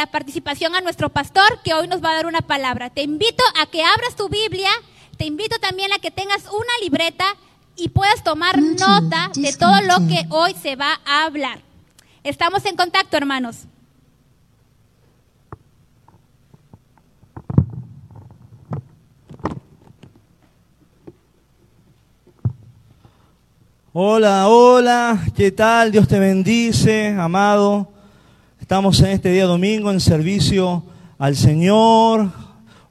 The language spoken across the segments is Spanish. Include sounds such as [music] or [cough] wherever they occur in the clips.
la participación a nuestro pastor que hoy nos va a dar una palabra. Te invito a que abras tu Biblia, te invito también a que tengas una libreta y puedas tomar nota de todo lo que hoy se va a hablar. Estamos en contacto, hermanos. Hola, hola, ¿qué tal? Dios te bendice, amado. Estamos en este día domingo en servicio al Señor.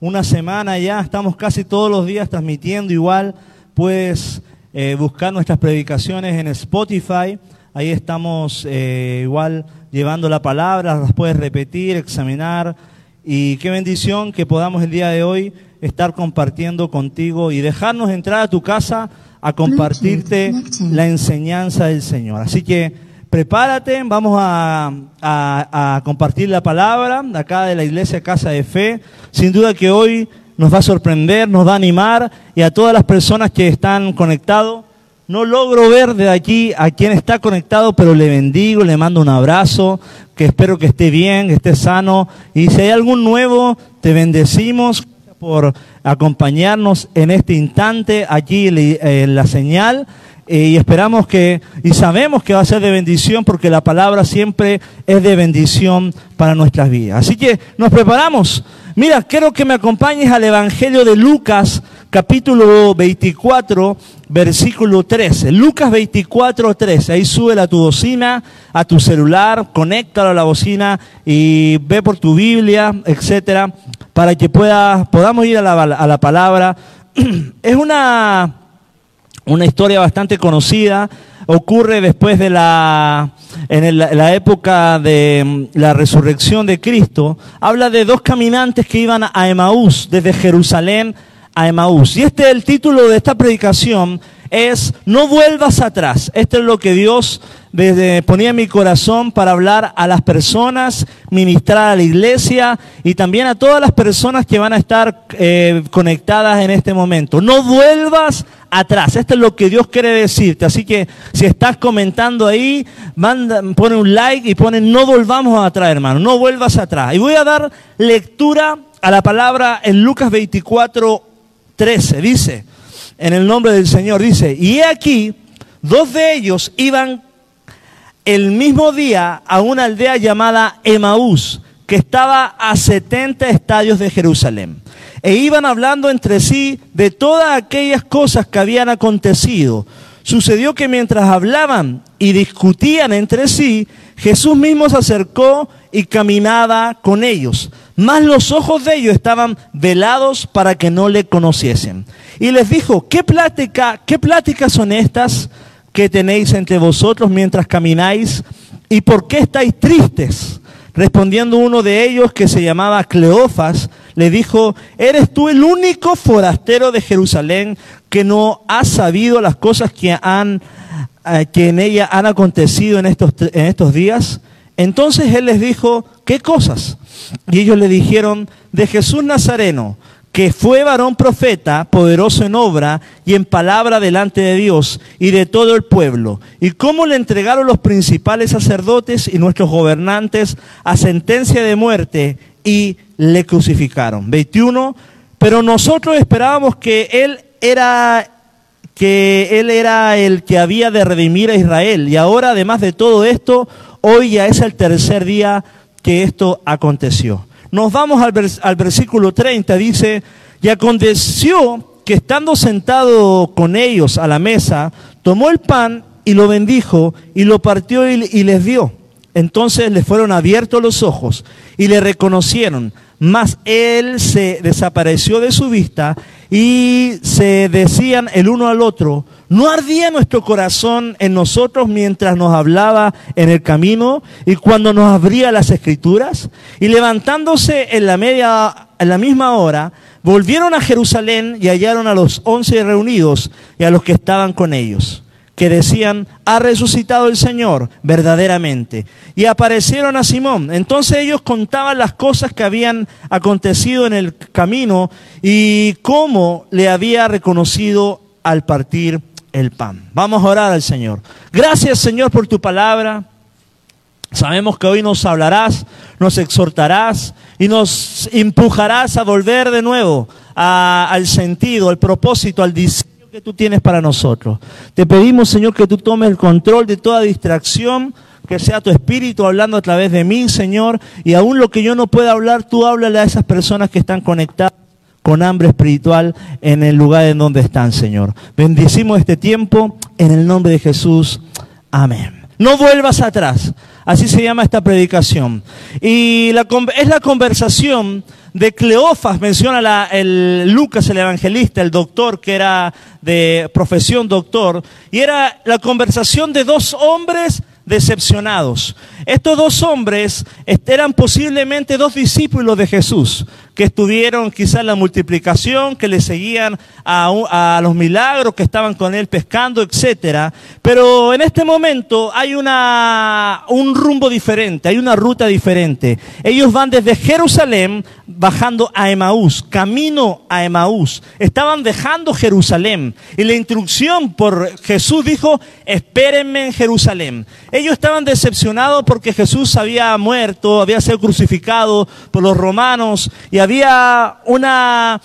Una semana ya, estamos casi todos los días transmitiendo igual. Puedes eh, buscar nuestras predicaciones en Spotify. Ahí estamos eh, igual llevando la palabra, las puedes repetir, examinar. Y qué bendición que podamos el día de hoy estar compartiendo contigo y dejarnos entrar a tu casa a compartirte la enseñanza del Señor. Así que prepárate, vamos a, compartir la palabra acá de la iglesia Casa de Fe. Sin duda que hoy nos va a sorprender, nos va a animar y a todas las personas que están conectados. No logro ver de aquí a quien está conectado, pero le bendigo, le mando un abrazo, que espero que esté bien, que esté sano. Y si hay algún nuevo, te bendecimos por acompañarnos en este instante aquí en la señal y esperamos que, y sabemos que va a ser de bendición porque la palabra siempre es de bendición para nuestras vidas. Así que nos preparamos. Mira, quiero que me acompañes al Evangelio de Lucas, capítulo 24, versículo 13. Lucas 24, 13. Ahí sube a tu bocina, a tu celular, conéctalo a la bocina y ve por tu Biblia, etcétera, para que pueda, podamos ir a la, a la palabra. [clears throat] es una, una historia bastante conocida. Ocurre después de la, en la época de mm, la resurrección de Cristo. Habla de dos caminantes que iban a Emaús, desde Jerusalén a Emaús. Y este es el título de esta predicación es no vuelvas atrás. Esto es lo que Dios ponía en mi corazón para hablar a las personas, ministrar a la iglesia y también a todas las personas que van a estar eh, conectadas en este momento. No vuelvas atrás. Esto es lo que Dios quiere decirte. Así que si estás comentando ahí, manda, pone un like y pone no volvamos atrás, hermano. No vuelvas atrás. Y voy a dar lectura a la palabra en Lucas 24, 13. Dice, en el nombre del Señor. Dice, y aquí, dos de ellos iban el mismo día a una aldea llamada Emaús, que estaba a 70 estadios de Jerusalén. E iban hablando entre sí de todas aquellas cosas que habían acontecido. Sucedió que mientras hablaban y discutían entre sí, Jesús mismo se acercó y caminaba con ellos. Mas los ojos de ellos estaban velados para que no le conociesen. Y les dijo, ¿qué plática, qué pláticas son estas que tenéis entre vosotros mientras camináis? ¿Y por qué estáis tristes? Respondiendo uno de ellos, que se llamaba Cleofas, le dijo, ¿eres tú el único forastero de Jerusalén que no ha sabido las cosas que, han, eh, que en ella han acontecido en estos, en estos días? Entonces él les dijo, ¿qué cosas? Y ellos le dijeron, de Jesús Nazareno, que fue varón profeta, poderoso en obra y en palabra delante de Dios y de todo el pueblo, y cómo le entregaron los principales sacerdotes y nuestros gobernantes a sentencia de muerte y le crucificaron. 21. Pero nosotros esperábamos que él era que él era el que había de redimir a Israel y ahora además de todo esto, hoy ya es el tercer día que esto aconteció. Nos vamos al, versículo 30, dice, y aconteció que estando sentado con ellos a la mesa, tomó el pan y lo bendijo y lo partió y, y les dio. Entonces le fueron abiertos los ojos y le reconocieron, mas él se desapareció de su vista y se decían el uno al otro, ¿no ardía nuestro corazón en nosotros mientras nos hablaba en el camino y cuando nos abría las escrituras? Y levantándose en la media, en la misma hora, volvieron a Jerusalén y hallaron a los once reunidos y a los que estaban con ellos que decían, ha resucitado el Señor verdaderamente. Y aparecieron a Simón. Entonces ellos contaban las cosas que habían acontecido en el camino y cómo le había reconocido al partir el pan. Vamos a orar al Señor. Gracias Señor por tu palabra. Sabemos que hoy nos hablarás, nos exhortarás y nos empujarás a volver de nuevo al sentido, al propósito, al diseño que tú tienes para nosotros. Te pedimos, Señor, que tú tomes el control de toda distracción, que sea tu espíritu hablando a través de mí, Señor, y aún lo que yo no pueda hablar, tú háblale a esas personas que están conectadas con hambre espiritual en el lugar en donde están, Señor. Bendicimos este tiempo en el nombre de Jesús. Amén. No vuelvas atrás. Así se llama esta predicación. Y es la conversación de Cleofas, menciona el Lucas, el evangelista, el doctor, que era de profesión doctor, y era la conversación de dos hombres decepcionados. Estos dos hombres eran posiblemente dos discípulos de Jesús, que estuvieron quizás la multiplicación, que le seguían a, los milagros, que estaban con él pescando, etc. Pero en este momento hay una, un rumbo diferente, hay una ruta diferente. Ellos van desde Jerusalén bajando a Emaús, camino a Emaús. Estaban dejando Jerusalén. Y la instrucción por Jesús dijo, espérenme en Jerusalén. Ellos estaban decepcionados porque Jesús había muerto, había sido crucificado por los romanos y había una,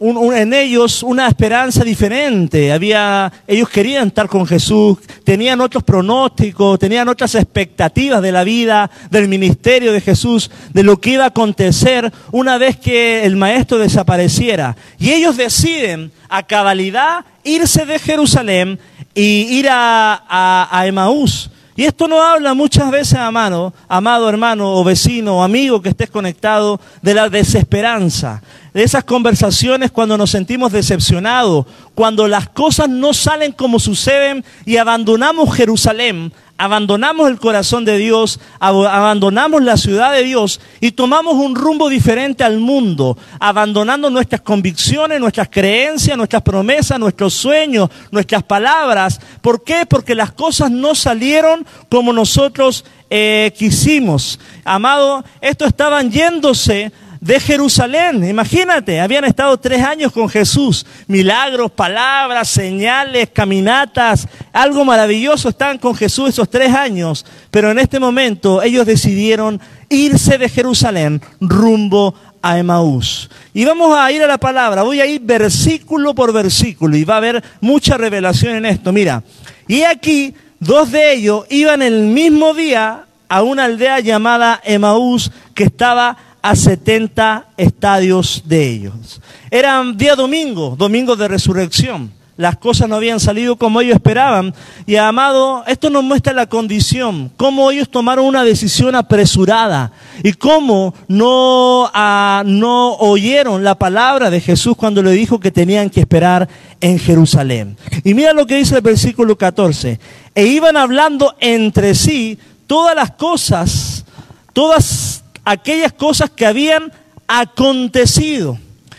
en ellos una esperanza diferente. Había, ellos querían estar con Jesús, tenían otros pronósticos, tenían otras expectativas de la vida, del ministerio de Jesús, de lo que iba a acontecer una vez que el maestro desapareciera. Y ellos deciden a cabalidad irse de Jerusalén y ir a, a, a Emaús. Y esto no habla muchas veces, amado, amado hermano o vecino o amigo que estés conectado, de la desesperanza, de esas conversaciones cuando nos sentimos decepcionados, cuando las cosas no salen como suceden y abandonamos Jerusalén, abandonamos el corazón de Dios, abandonamos la ciudad de Dios y tomamos un rumbo diferente al mundo, abandonando nuestras convicciones, nuestras creencias, nuestras promesas, nuestros sueños, nuestras palabras. ¿Por qué? Porque las cosas no salieron como nosotros eh, quisimos. Amado, esto estaban yéndose de Jerusalén. Imagínate, habían estado tres años con Jesús. Milagros, palabras, señales, caminatas, algo maravilloso. Estaban con Jesús esos tres años. Pero en este momento ellos decidieron irse de Jerusalén rumbo a Emaús. Y vamos a ir a la palabra. Voy a ir versículo por versículo y va a haber mucha revelación en esto. Mira, y aquí dos de ellos iban el mismo día a una aldea llamada Emaús que estaba a 70 estadios de ellos. Era día domingo, domingo de resurrección. Las cosas no habían salido como ellos esperaban. Y amado, esto nos muestra la condición, cómo ellos tomaron una decisión apresurada y cómo no, ah, no oyeron la palabra de Jesús cuando le dijo que tenían que esperar en Jerusalén. Y mira lo que dice el versículo 14. E iban hablando entre sí todas las cosas, todas aquellas cosas que habían acontecido.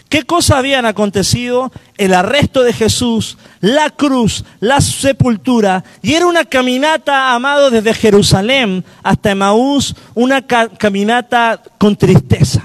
¿Qué cosas habían acontecido? El arresto de Jesús, la cruz, la sepultura. Y era una caminata, amado, desde Jerusalén hasta Emaús, una caminata con tristeza,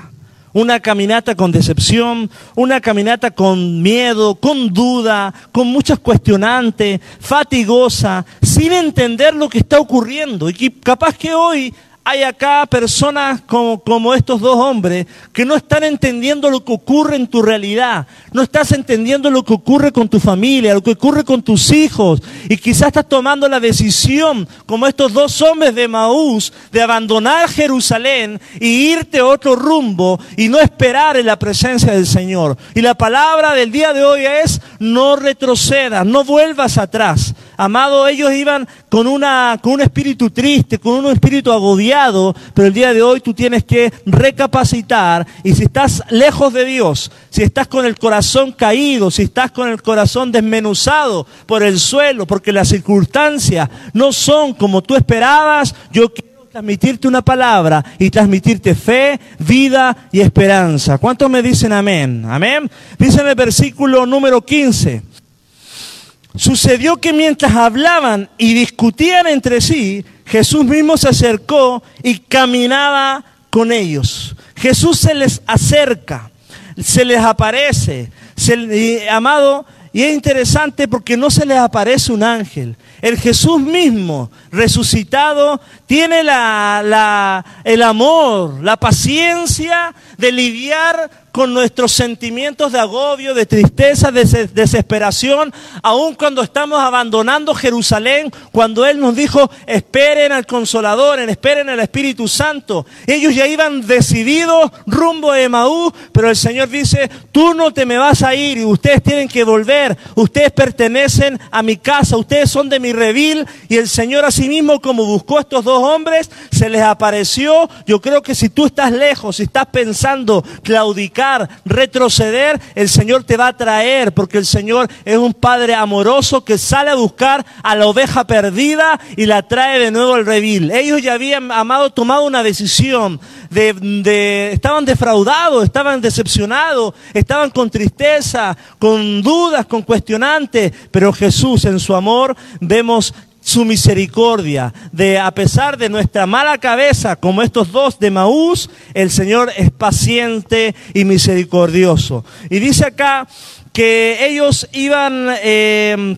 una caminata con decepción, una caminata con miedo, con duda, con muchas cuestionantes, fatigosa, sin entender lo que está ocurriendo. Y capaz que hoy hay acá personas como, estos dos hombres que no están entendiendo lo que ocurre en tu realidad, no estás entendiendo lo que ocurre con tu familia, lo que ocurre con tus hijos y quizás estás tomando la decisión como estos dos hombres de Maús de abandonar Jerusalén y irte a otro rumbo y no esperar en la presencia del Señor. Y la palabra del día de hoy es no retrocedas, no vuelvas atrás. Amado, ellos iban con, una, con un espíritu triste, con un espíritu agobiado, pero el día de hoy tú tienes que recapacitar y si estás lejos de Dios, si estás con el corazón caído, si estás con el corazón desmenuzado por el suelo, porque las circunstancias no son como tú esperabas, yo quiero transmitirte una palabra y transmitirte fe, vida y esperanza. ¿Cuántos me dicen amén? Amén. Dice en el versículo número 15. Sucedió que mientras hablaban y discutían entre sí, Jesús mismo se acercó y caminaba con ellos. Jesús se les acerca, se les aparece. amado, y es interesante porque no se les aparece un ángel. el Jesús mismo, resucitado, tiene la, el amor, la paciencia de lidiar con nuestros sentimientos de agobio, de tristeza, de desesperación, aun cuando estamos abandonando Jerusalén, cuando Él nos dijo, esperen al Consolador, esperen al Espíritu Santo. Ellos ya iban decididos rumbo a Emaú, pero el Señor dice, tú no te me vas a ir y ustedes tienen que volver, ustedes pertenecen a mi casa, ustedes son de mi revil y el Señor asimismo como buscó a estos dos hombres, se les apareció. Yo creo que si tú estás lejos, si estás pensando claudicar, retroceder, el Señor te va a traer, porque el Señor es un Padre amoroso que sale a buscar a la oveja perdida y la trae de nuevo al revil. Ellos ya habían, amado, tomado una decisión, de, estaban defraudados, estaban decepcionados, estaban con tristeza, con dudas, con cuestionantes, pero Jesús en su amor vemos su misericordia, de a pesar de nuestra mala cabeza, como estos dos de Maús, el Señor es paciente y misericordioso. Y dice acá que ellos iban eh,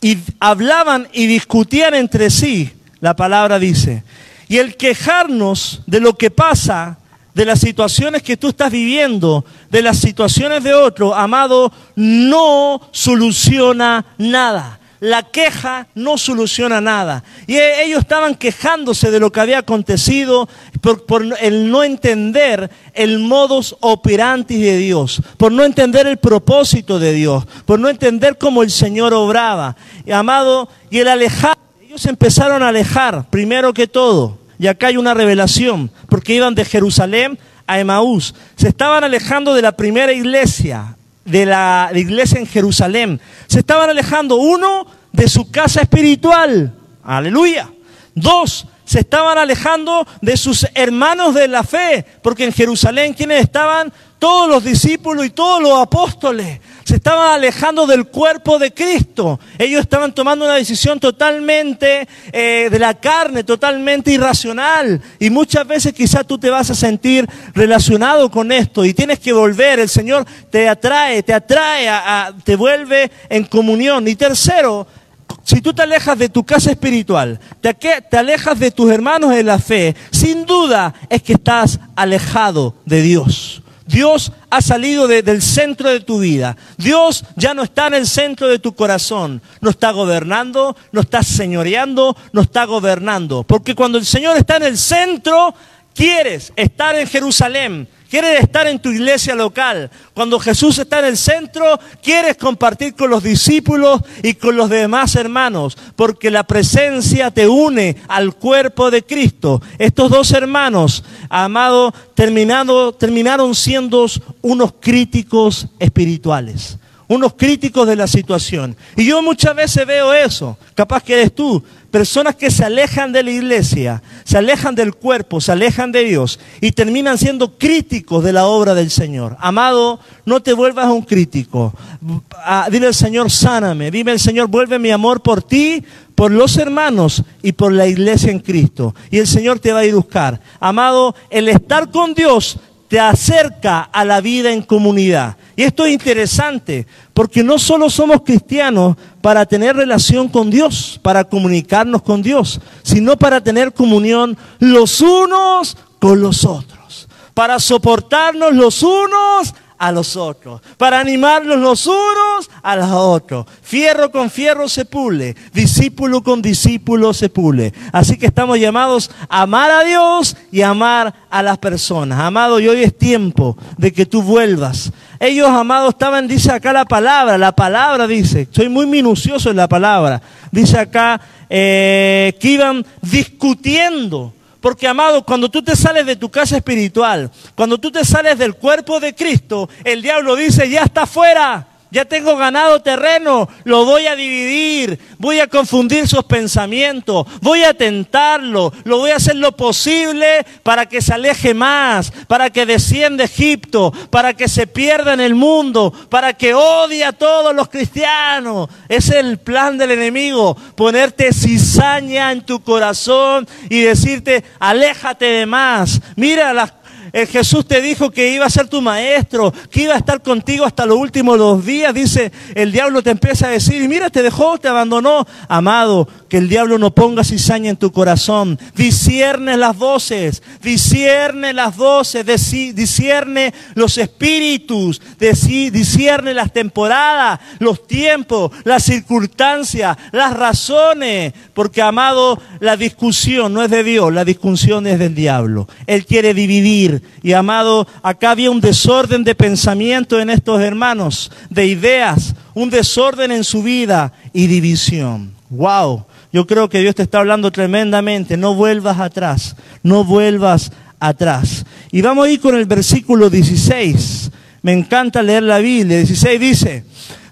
y hablaban y discutían entre sí, la palabra dice. Y el quejarnos de lo que pasa, de las situaciones que tú estás viviendo, de las situaciones de otro, amado, no soluciona nada la queja no soluciona nada. Y e, ellos estaban quejándose de lo que había acontecido por, el no entender el modus operandi de Dios, por no entender el propósito de Dios, por no entender cómo el Señor obraba. Amado, y el alejar, ellos empezaron a alejar, primero que todo. Y acá hay una revelación, porque iban de Jerusalén a Emaús. Se estaban alejando de la primera iglesia, de la iglesia en Jerusalén. Se estaban alejando, uno, de su casa espiritual. Aleluya. Dos, se estaban alejando de sus hermanos de la fe, porque en Jerusalén quienes estaban todos los discípulos y todos los apóstoles se estaban alejando del cuerpo de Cristo. Ellos estaban tomando una decisión totalmente eh, de la carne, totalmente irracional. Y muchas veces quizás tú te vas a sentir relacionado con esto y tienes que volver. El Señor te atrae, te atrae, te vuelve en comunión. Y tercero, si tú te alejas de tu casa espiritual, te, te, alejas de tus hermanos de la fe, sin duda es que estás alejado de Dios. Dios ha salido del centro de tu vida. Dios ya no está en el centro de tu corazón. No está gobernando, no está señoreando, no está gobernando. Porque cuando el Señor está en el centro, quieres estar en Jerusalén, Quieres estar en tu iglesia local. Cuando Jesús está en el centro, quieres compartir con los discípulos y con los demás hermanos, porque la presencia te une al cuerpo de Cristo. Estos dos hermanos, amados, terminaron siendo unos críticos espirituales unos críticos de la situación. Y yo muchas veces veo eso, capaz que eres tú, personas que se alejan de la iglesia, se alejan del cuerpo, se alejan de Dios y terminan siendo críticos de la obra del Señor. Amado, no te vuelvas un crítico. Ah, dile al Señor, sáname. Dime al Señor, vuelve mi amor por ti, por los hermanos y por la iglesia en Cristo. Y el Señor te va a ir buscar. Amado, el estar con Dios te acerca a la vida en comunidad. Y esto es interesante, porque no solo somos cristianos para tener relación con Dios, para comunicarnos con Dios, sino para tener comunión los unos con los otros, para soportarnos los unos a los otros, para animarnos los unos a los otros. Fierro con fierro se pule, discípulo con discípulo se pule. Así que estamos llamados a amar a Dios y amar a las personas. Amado, y hoy es tiempo de que tú vuelvas. Ellos, amados, estaban, dice acá la palabra, la palabra dice, soy muy minucioso en la palabra, dice acá eh, que iban discutiendo porque, amado, cuando tú te sales de tu casa espiritual, cuando tú te sales del cuerpo de Cristo, el diablo dice, ya está fuera ya tengo ganado terreno, lo voy a dividir, voy a confundir sus pensamientos, voy a tentarlo, lo voy a hacer lo posible para que se aleje más, para que descienda Egipto, para que se pierda en el mundo, para que odie a todos los cristianos. Es el plan del enemigo, ponerte cizaña en tu corazón y decirte, aléjate de más. Mira las El Jesús te dijo que iba a ser tu maestro, que iba a estar contigo hasta los últimos dos días. Dice, el diablo te empieza a decir, mira, te dejó, te abandonó. Amado, que el diablo no ponga cizaña en tu corazón. Discierne las voces, discierne las voces, discierne los espíritus, discierne las temporadas, los tiempos, las circunstancias, las razones. Porque, amado, la discusión no es de Dios, la discusión es del diablo. Él quiere dividir. Y, amado, acá había un desorden de pensamiento en estos hermanos, de ideas, un desorden en su vida y división. ¡Wow! Yo creo que Dios te está hablando tremendamente. No vuelvas atrás, no vuelvas atrás. Y vamos a ir con el versículo 16. Me encanta leer la Biblia. 16 dice,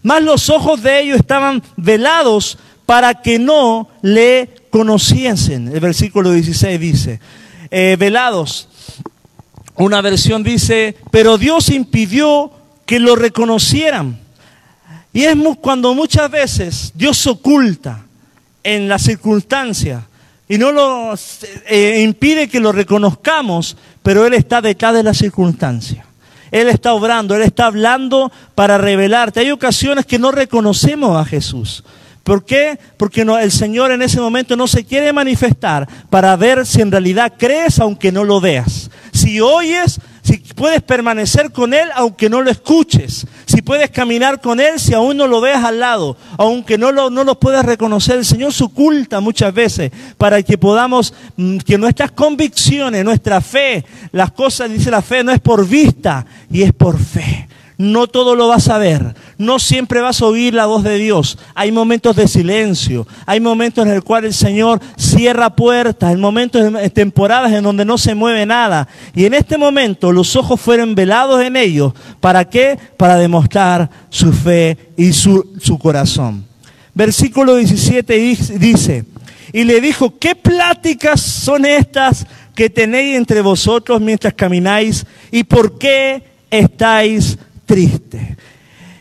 más los ojos de ellos estaban velados para que no le conociesen. El versículo 16 dice, eh, velados. Una versión dice, pero Dios impidió que lo reconocieran. Y es cuando muchas veces Dios oculta en la circunstancia y no lo eh, impide que lo reconozcamos, pero Él está detrás de la circunstancia. Él está obrando, Él está hablando para revelarte. Hay ocasiones que no reconocemos a Jesús. ¿Por qué? Porque el Señor en ese momento no se quiere manifestar para ver si en realidad crees aunque no lo veas. Si oyes, si puedes permanecer con Él aunque no lo escuches, si puedes caminar con Él si aún no lo veas al lado, aunque no lo, no lo puedas reconocer, el Señor se oculta muchas veces para que podamos, mm, que nuestras convicciones, nuestra fe, las cosas, dice la fe, no es por vista y es por fe. No todo lo vas a ver, no siempre vas a oír la voz de Dios. Hay momentos de silencio, hay momentos en el cual el Señor cierra puertas, hay momentos, temporadas en donde no se mueve nada. Y en este momento los ojos fueron velados en ellos. ¿Para qué? Para demostrar su fe y su, su corazón. Versículo 17 dice, y le dijo, ¿qué pláticas son estas que tenéis entre vosotros mientras camináis? ¿Y por qué estáis triste.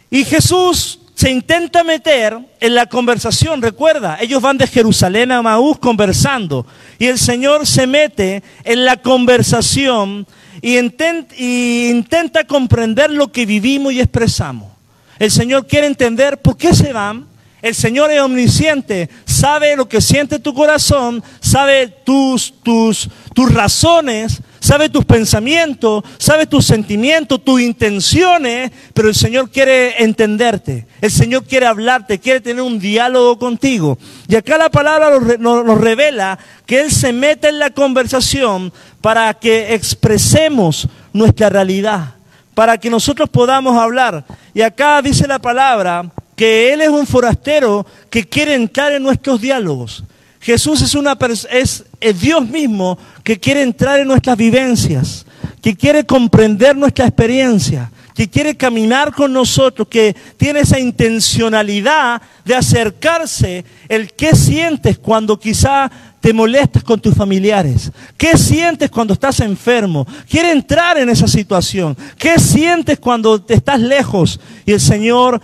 Y Jesús se intenta meter en la conversación, recuerda, ellos van de Jerusalén a Maús conversando y el Señor se mete en la conversación y intenta, comprender lo que vivimos y expresamos. El Señor quiere entender por qué se van, el Señor es omnisciente, sabe lo que siente tu corazón, sabe tus, tus, tus razones, sabe tus pensamientos, sabe tus sentimientos, tus intenciones, pero el Señor quiere entenderte, el Señor quiere hablarte, quiere tener un diálogo contigo. Y acá la palabra nos, revela que Él se mete en la conversación para que expresemos nuestra realidad, para que nosotros podamos hablar. Y acá dice la palabra que Él es un forastero que quiere entrar en nuestros diálogos. Jesús es, una, es, es Dios mismo que quiere entrar en nuestras vivencias, que quiere comprender nuestra experiencia, que quiere caminar con nosotros, que tiene esa intencionalidad de acercarse. El qué sientes cuando quizá te molestas con tus familiares? ¿Qué sientes cuando estás enfermo? Quiere entrar en esa situación. ¿Qué sientes cuando te estás lejos? Y el Señor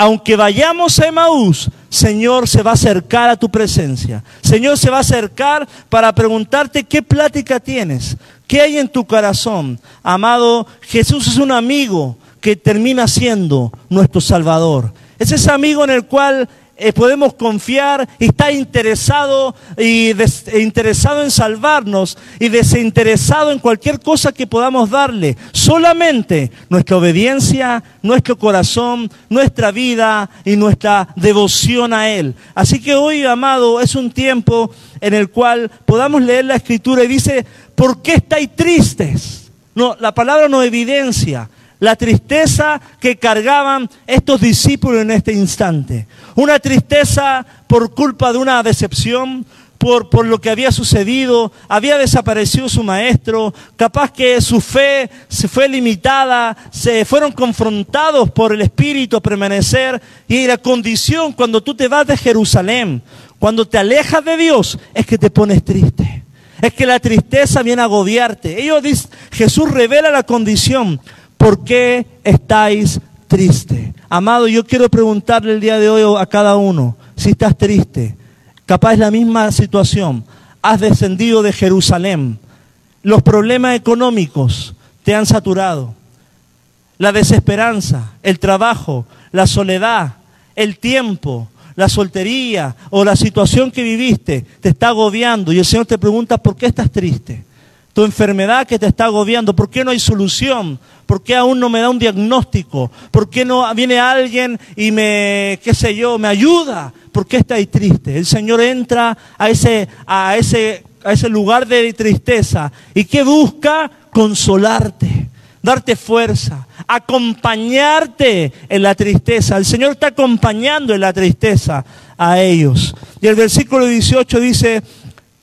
aunque vayamos a Emaús, Señor se va a acercar a tu presencia. Señor se va a acercar para preguntarte qué plática tienes, qué hay en tu corazón. Amado, Jesús es un amigo que termina siendo nuestro Salvador. Es ese amigo en el cual eh, podemos confiar está interesado y e interesado en salvarnos y desinteresado en cualquier cosa que podamos darle. Solamente nuestra obediencia, nuestro corazón, nuestra vida y nuestra devoción a Él. Así que hoy, amado, es un tiempo en el cual podamos leer la escritura y dice, ¿por qué estáis tristes? No, la palabra no evidencia la tristeza que cargaban estos discípulos en este instante. Una tristeza por culpa de una decepción, por, lo que había sucedido, había desaparecido su maestro, capaz que su fe se fue limitada, se fueron confrontados por el Espíritu permanecer y la condición cuando tú te vas de Jerusalén, cuando te alejas de Dios, es que te pones triste. Es que la tristeza viene a agobiarte. Ellos Jesús revela la condición. ¿Por qué estáis tristes? Amado, yo quiero preguntarle el día de hoy a cada uno, si estás triste, capaz la misma situación, has descendido de Jerusalén, los problemas económicos te han saturado. La desesperanza, el trabajo, la soledad, el tiempo, la soltería o la situación que viviste te está agobiando y el Señor te pregunta, ¿por qué estás triste? Tu enfermedad que te está agobiando, ¿por qué no hay solución? ¿Por qué aún no me da un diagnóstico? ¿Por qué no viene alguien y me, qué sé yo, me ayuda? ¿Por qué estás triste? El Señor entra a ese, a ese, a ese lugar de tristeza y que busca consolarte darte fuerza, acompañarte en la tristeza. El Señor está acompañando en la tristeza a ellos. Y el versículo 18 dice,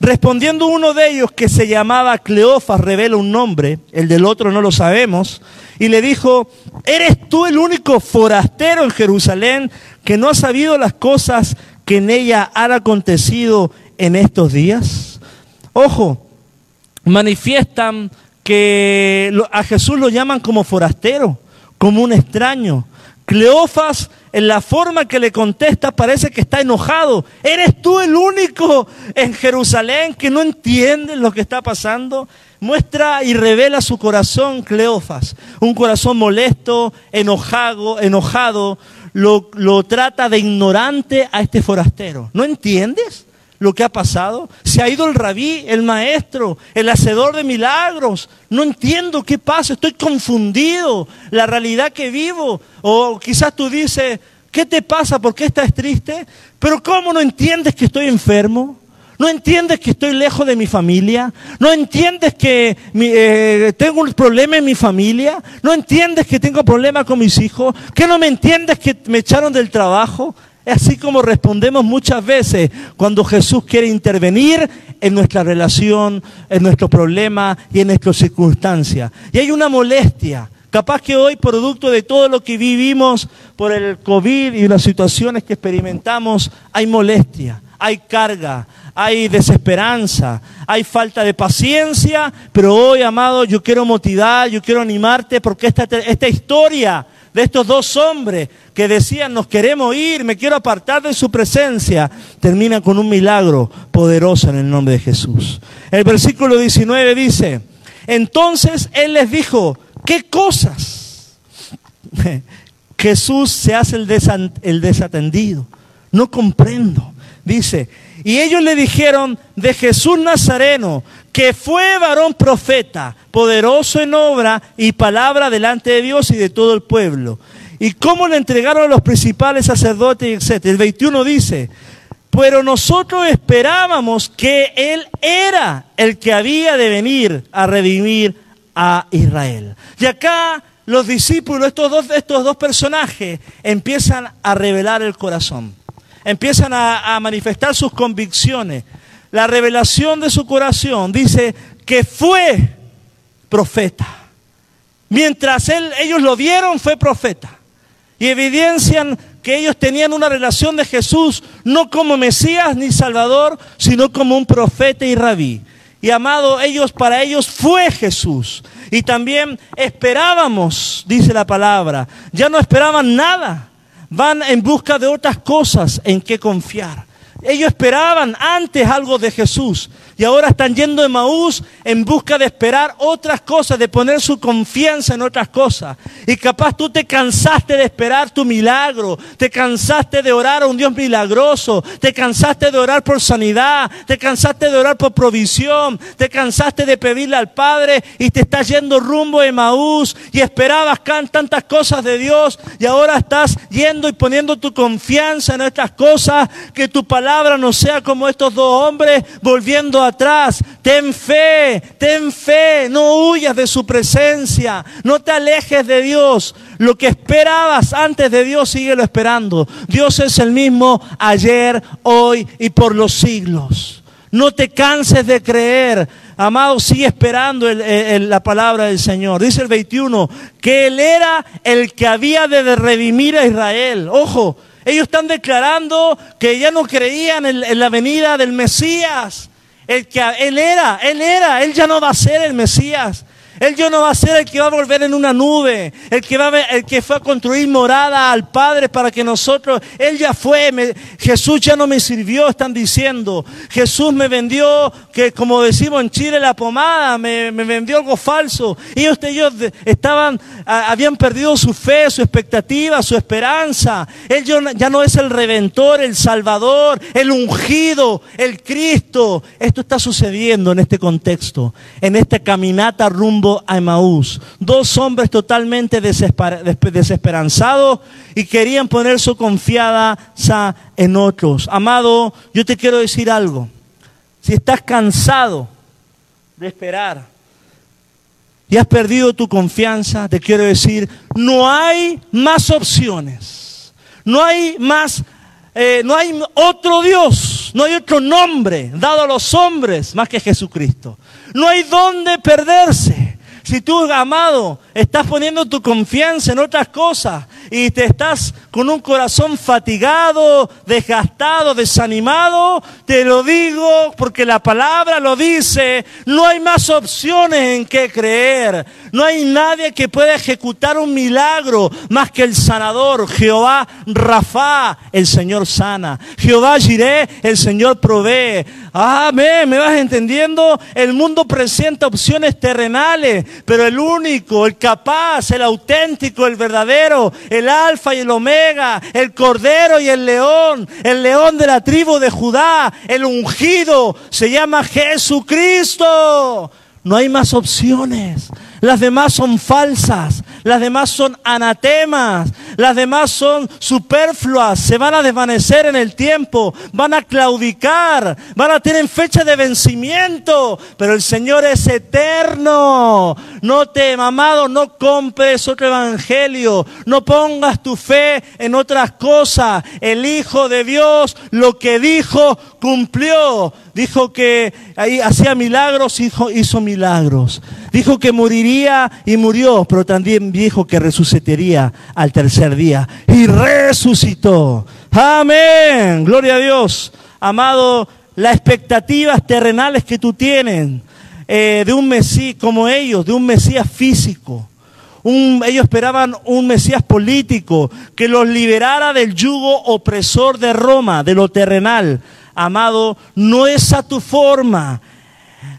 respondiendo uno de ellos que se llamaba Cleofas, revela un nombre, el del otro no lo sabemos, y le dijo, ¿eres tú el único forastero en Jerusalén que no ha sabido las cosas que en ella han acontecido en estos días? Ojo, manifiestan que a Jesús lo llaman como forastero, como un extraño. Cleofas, en la forma que le contesta, parece que está enojado. ¿Eres tú el único en Jerusalén que no entiende lo que está pasando? Muestra y revela su corazón, Cleofas. Un corazón molesto, enojado, enojado. Lo, lo trata de ignorante a este forastero. ¿No entiendes? Lo que ha pasado? Se ha ido el rabí, el maestro, el hacedor de milagros. No entiendo qué pasa, estoy confundido, la realidad que vivo. O quizás tú dices, ¿qué te pasa? ¿Por qué estás triste? Pero ¿cómo no entiendes que estoy enfermo? ¿No entiendes que estoy lejos de mi familia? ¿No entiendes que eh, tengo un problema en mi familia? ¿No entiendes que tengo problemas con mis hijos? ¿Que no me entiendes que me echaron del trabajo? Así como respondemos muchas veces cuando Jesús quiere intervenir en nuestra relación, en nuestro problema y en nuestras circunstancias. Y hay una molestia. Capaz que hoy, producto de todo lo que vivimos por el COVID y las situaciones que experimentamos, hay molestia, hay carga, hay desesperanza, hay falta de paciencia, pero hoy, amado, yo quiero motivar, yo quiero animarte porque esta, esta historia de estos dos hombres que decían, nos queremos ir, me quiero apartar de su presencia, termina con un milagro poderoso en el nombre de Jesús. El versículo 19 dice, entonces Él les dijo, ¿qué cosas? [laughs] Jesús se hace el, el desatendido, no comprendo. Dice, y ellos le dijeron de Jesús Nazareno, que fue varón profeta, poderoso en obra y palabra delante de Dios y de todo el pueblo. ¿Y cómo le entregaron a los principales sacerdotes, etc. El 21 dice, pero nosotros esperábamos que Él era el que había de venir a redimir a Israel. Y acá los discípulos, estos dos, estos dos personajes, empiezan a revelar el corazón empiezan a, manifestar sus convicciones. La revelación de su corazón dice que fue profeta. Mientras él, ellos lo vieron, fue profeta. Y evidencian que ellos tenían una relación de Jesús no como Mesías ni Salvador, sino como un profeta y rabí. Y amado, ellos para ellos fue Jesús. Y también esperábamos, dice la palabra. Ya no esperaban nada van en busca de otras cosas en que confiar. Ellos esperaban antes algo de Jesús y ahora están yendo de Maús en busca de esperar otras cosas, de poner su confianza en otras cosas. Y capaz tú te cansaste de esperar tu milagro, te cansaste de orar a un Dios milagroso, te cansaste de orar por sanidad, te cansaste de orar por provisión, te cansaste de pedirle al Padre y te estás yendo rumbo de Maús y esperabas tantas cosas de Dios y ahora estás yendo y poniendo tu confianza en estas cosas, que tu palabra no sea como estos dos hombres volviendo a atrás. Ten fe, ten fe, no huyas de su presencia, no te alejes de Dios. Lo que esperabas antes de Dios, síguelo esperando. Dios es el mismo ayer, hoy y por los siglos. No te canses de creer. Amado, sigue esperando la palabra del Señor. Dice el 21, que Él era el que había de redimir a Israel. Ojo, ellos están declarando que ya no creían en la venida del Mesías. El que él era, él era, él ya no va a ser el Mesías. Él ya no va a ser el que va a volver en una nube, el que, va a, el que fue a construir morada al Padre para que nosotros, Él ya fue, Jesús ya no me sirvió, están diciendo. Jesús me vendió, que como decimos en Chile, la pomada, me, vendió algo falso. Ellos, ellos estaban, habían perdido su fe, su expectativa, su esperanza. Él ya no es el redentor, el salvador, el ungido, el Cristo. Esto está sucediendo en este contexto, en esta caminata rumbo a Emaús. Dos hombres totalmente desesperanzados y querían poner su confianza en otros. Amado, yo te quiero decir algo. Si estás cansado de esperar y has perdido tu confianza, te quiero decir, no hay más opciones. No hay más, eh, no hay otro Dios, no hay otro nombre dado a los hombres más que Jesucristo. No hay dónde perderse. Si tú, amado, estás poniendo tu confianza en otras cosas y te estás con un corazón fatigado, desgastado, desanimado, te lo digo porque la palabra lo dice, no hay más opciones en qué creer. No hay nadie que pueda ejecutar un milagro más que el sanador, Jehová Rafa, el Señor sana. Jehová Jiré, el Señor provee. Amén, ¿me vas entendiendo? El mundo presenta opciones terrenales, pero el único, el capaz, el auténtico, el verdadero, el alfa y el omega, el cordero y el león, el león de la tribu de Judá, el ungido, se llama Jesucristo. No hay más opciones. Las demás son falsas, las demás son anatemas, las demás son superfluas, se van a desvanecer en el tiempo, van a claudicar, van a tener fecha de vencimiento, pero el Señor es eterno. No te, amado, no compres otro evangelio, no pongas tu fe en otras cosas. El Hijo de Dios lo que dijo cumplió. Dijo que hacía milagros, hizo milagros. Dijo que moriría y murió, pero también dijo que resucitaría al tercer día. Y resucitó. Amén. Gloria a Dios. Amado, las expectativas terrenales que tú tienes eh, de un Mesías como ellos, de un Mesías físico. ellos esperaban un Mesías político que los liberara del yugo opresor de Roma, de lo terrenal. Amado, no es a tu forma,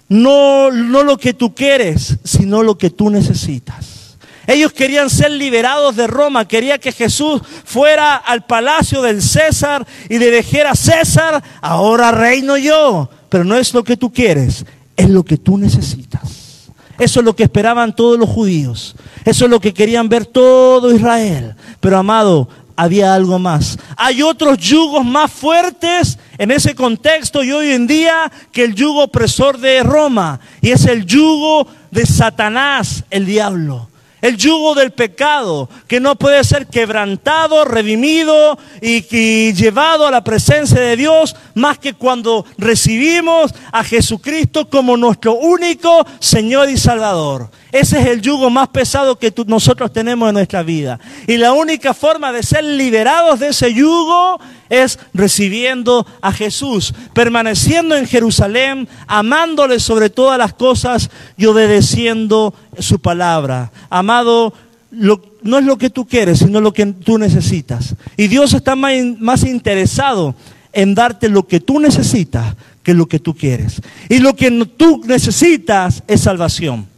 no, no lo que tú quieres, sino lo que tú necesitas. Ellos querían ser liberados de Roma, quería que Jesús fuera al palacio del César y le dijera, César, ahora reino yo. Pero no es lo que tú quieres, es lo que tú necesitas. Eso es lo que esperaban todos los judíos. Eso es lo que querían ver todo Israel. Pero amado, había algo más. Hay otros yugos más fuertes en ese contexto y hoy en día que el yugo opresor de Roma. Y es el yugo de Satanás, el diablo. El yugo del pecado, que no puede ser quebrantado, redimido y, llevado a la presencia de Dios, más que cuando recibimos a Jesucristo como nuestro único Señor y Salvador. Ese es el yugo más pesado que nosotros tenemos en nuestra vida. Y la única forma de ser liberados de ese yugo es recibiendo a Jesús, permaneciendo en Jerusalén, amándole sobre todas las cosas y obedeciendo su palabra. Amado, no es lo que tú quieres, sino lo que tú necesitas. Y Dios está más, interesado en darte lo que tú necesitas que lo que tú quieres. Y lo que tú necesitas es salvación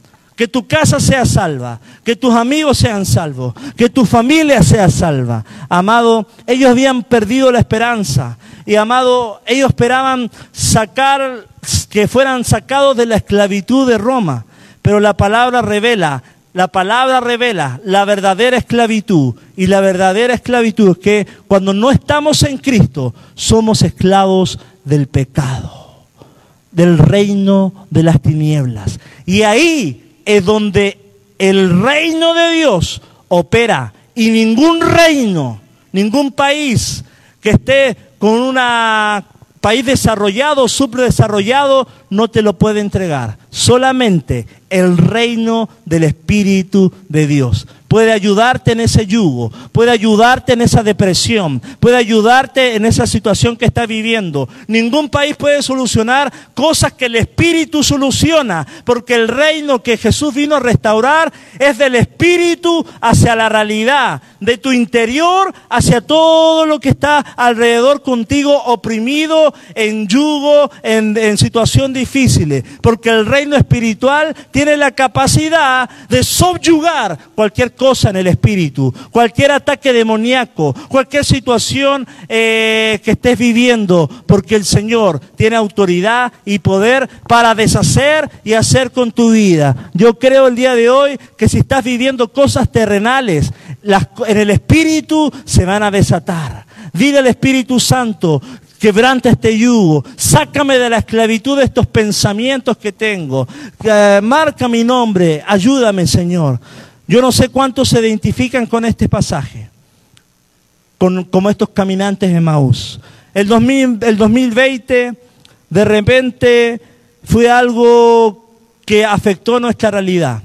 que tu casa sea salva, que tus amigos sean salvos, que tu familia sea salva. Amado, ellos habían perdido la esperanza y amado, ellos esperaban sacar, que fueran sacados de la esclavitud de Roma, pero la palabra revela, la palabra revela la verdadera esclavitud y la verdadera esclavitud es que cuando no estamos en Cristo somos esclavos del pecado, del reino de las tinieblas. Y ahí es donde el reino de Dios opera. Y ningún reino, ningún país que esté con un país desarrollado, subdesarrollado, no te lo puede entregar. Solamente el reino del Espíritu de Dios puede ayudarte en ese yugo, puede ayudarte en esa depresión, puede ayudarte en esa situación que estás viviendo. Ningún país puede solucionar cosas que el Espíritu soluciona, porque el reino que Jesús vino a restaurar es del Espíritu hacia la realidad, de tu interior hacia todo lo que está alrededor contigo, oprimido, en yugo, en, en situación difíciles, porque el reino espiritual tiene la capacidad de subyugar cualquier cosa en el espíritu, cualquier ataque demoníaco, cualquier situación eh, que estés viviendo, porque el Señor tiene autoridad y poder para deshacer y hacer con tu vida. Yo creo el día de hoy que si estás viviendo cosas terrenales, en el espíritu se van a desatar. Dile al Espíritu Santo, quebranta este yugo, sácame de la esclavitud de estos pensamientos que tengo, eh, marca mi nombre, ayúdame Señor. Yo no sé cuántos se identifican con este pasaje, con, como estos caminantes de Maús. El, 2000, el 2020 de repente fue algo que afectó nuestra realidad,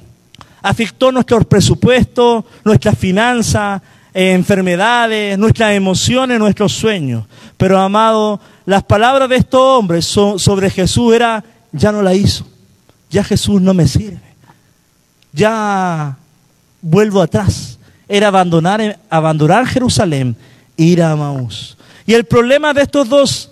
afectó nuestros presupuestos, nuestras finanzas, enfermedades, nuestras emociones, nuestros sueños. Pero amado, las palabras de estos hombres sobre Jesús era, ya no la hizo, ya Jesús no me sirve, ya vuelvo atrás. Era abandonar, abandonar Jerusalén ir a Maús. Y el problema de estos dos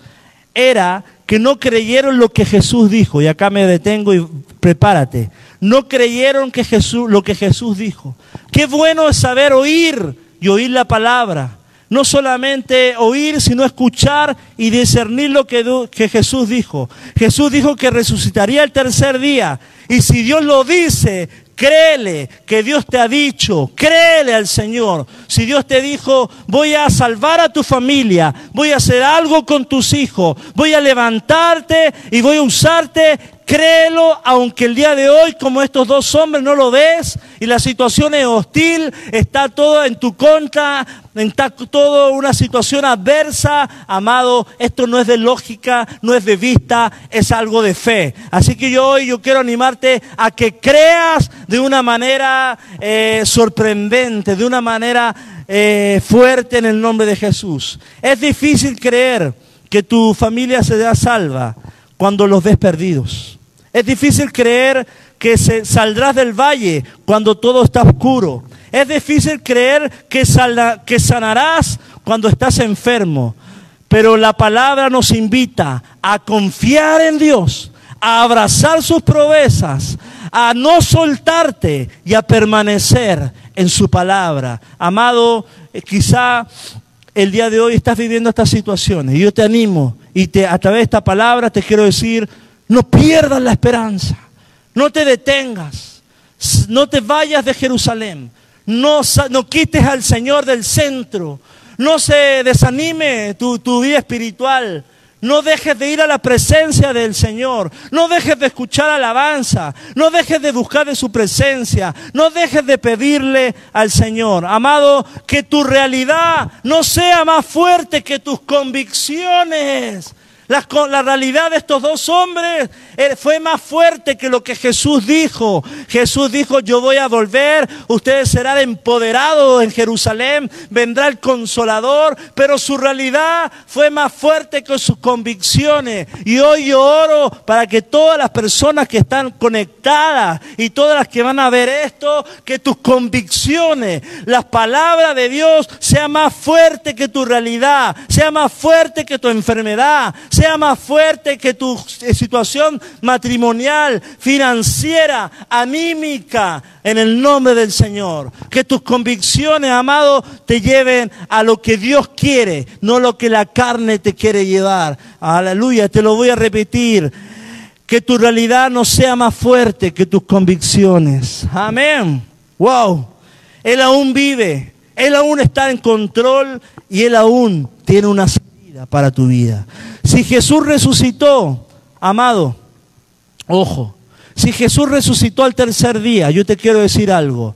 era que no creyeron lo que Jesús dijo. Y acá me detengo y prepárate. No creyeron que Jesús, lo que Jesús dijo. Qué bueno es saber oír y oír la palabra. No solamente oír, sino escuchar y discernir lo que, que, Jesús dijo. Jesús dijo que resucitaría el tercer día. Y si Dios lo dice, Créele que Dios te ha dicho, créele al Señor. Si Dios te dijo, voy a salvar a tu familia, voy a hacer algo con tus hijos, voy a levantarte y voy a usarte, créelo, aunque el día de hoy, como estos dos hombres, no lo ves y la situación es hostil, está todo en tu contra, está todo una situación adversa, amado, esto no es de lógica, no es de vista, es algo de fe. Así que yo hoy yo quiero animarte a que creas de una manera eh, sorprendente, de una manera eh, fuerte en el nombre de Jesús. Es difícil creer que tu familia se da salva cuando los ves perdidos. Es difícil creer que se, saldrás del valle cuando todo está oscuro. Es difícil creer que, sanarás cuando estás enfermo. Pero la palabra nos invita a confiar en Dios, a abrazar sus promesas, a no soltarte y a permanecer en su palabra. Amado, eh, quizá el día de hoy estás viviendo estas situaciones y yo te animo y te, a través de esta palabra te quiero decir, no pierdas la esperanza, no te detengas, no te vayas de Jerusalén, no, no quites al Señor del centro, no se desanime tu, tu vida espiritual. No dejes de ir a la presencia del Señor. No dejes de escuchar alabanza. No dejes de buscar de su presencia. No dejes de pedirle al Señor. Amado, que tu realidad no sea más fuerte que tus convicciones. La, la, realidad de estos dos hombres eh, fue más fuerte que lo que Jesús dijo. Jesús dijo, yo voy a volver, ustedes serán empoderados en Jerusalén, vendrá el consolador, pero su realidad fue más fuerte que sus convicciones. Y hoy yo oro para que todas las personas que están conectadas y todas las que van a ver esto, que tus convicciones, las palabras de Dios, sea más fuerte que tu realidad, sea más fuerte que tu enfermedad sea más fuerte que tu situación matrimonial, financiera, anímica, en el nombre del Señor. Que tus convicciones, amado, te lleven a lo que Dios quiere, no lo que la carne te quiere llevar. Aleluya, te lo voy a repetir. Que tu realidad no sea más fuerte que tus convicciones. Amén. Wow. Él aún vive. Él aún está en control y Él aún tiene una para tu vida. Si Jesús resucitó, amado, ojo, si Jesús resucitó al tercer día, yo te quiero decir algo,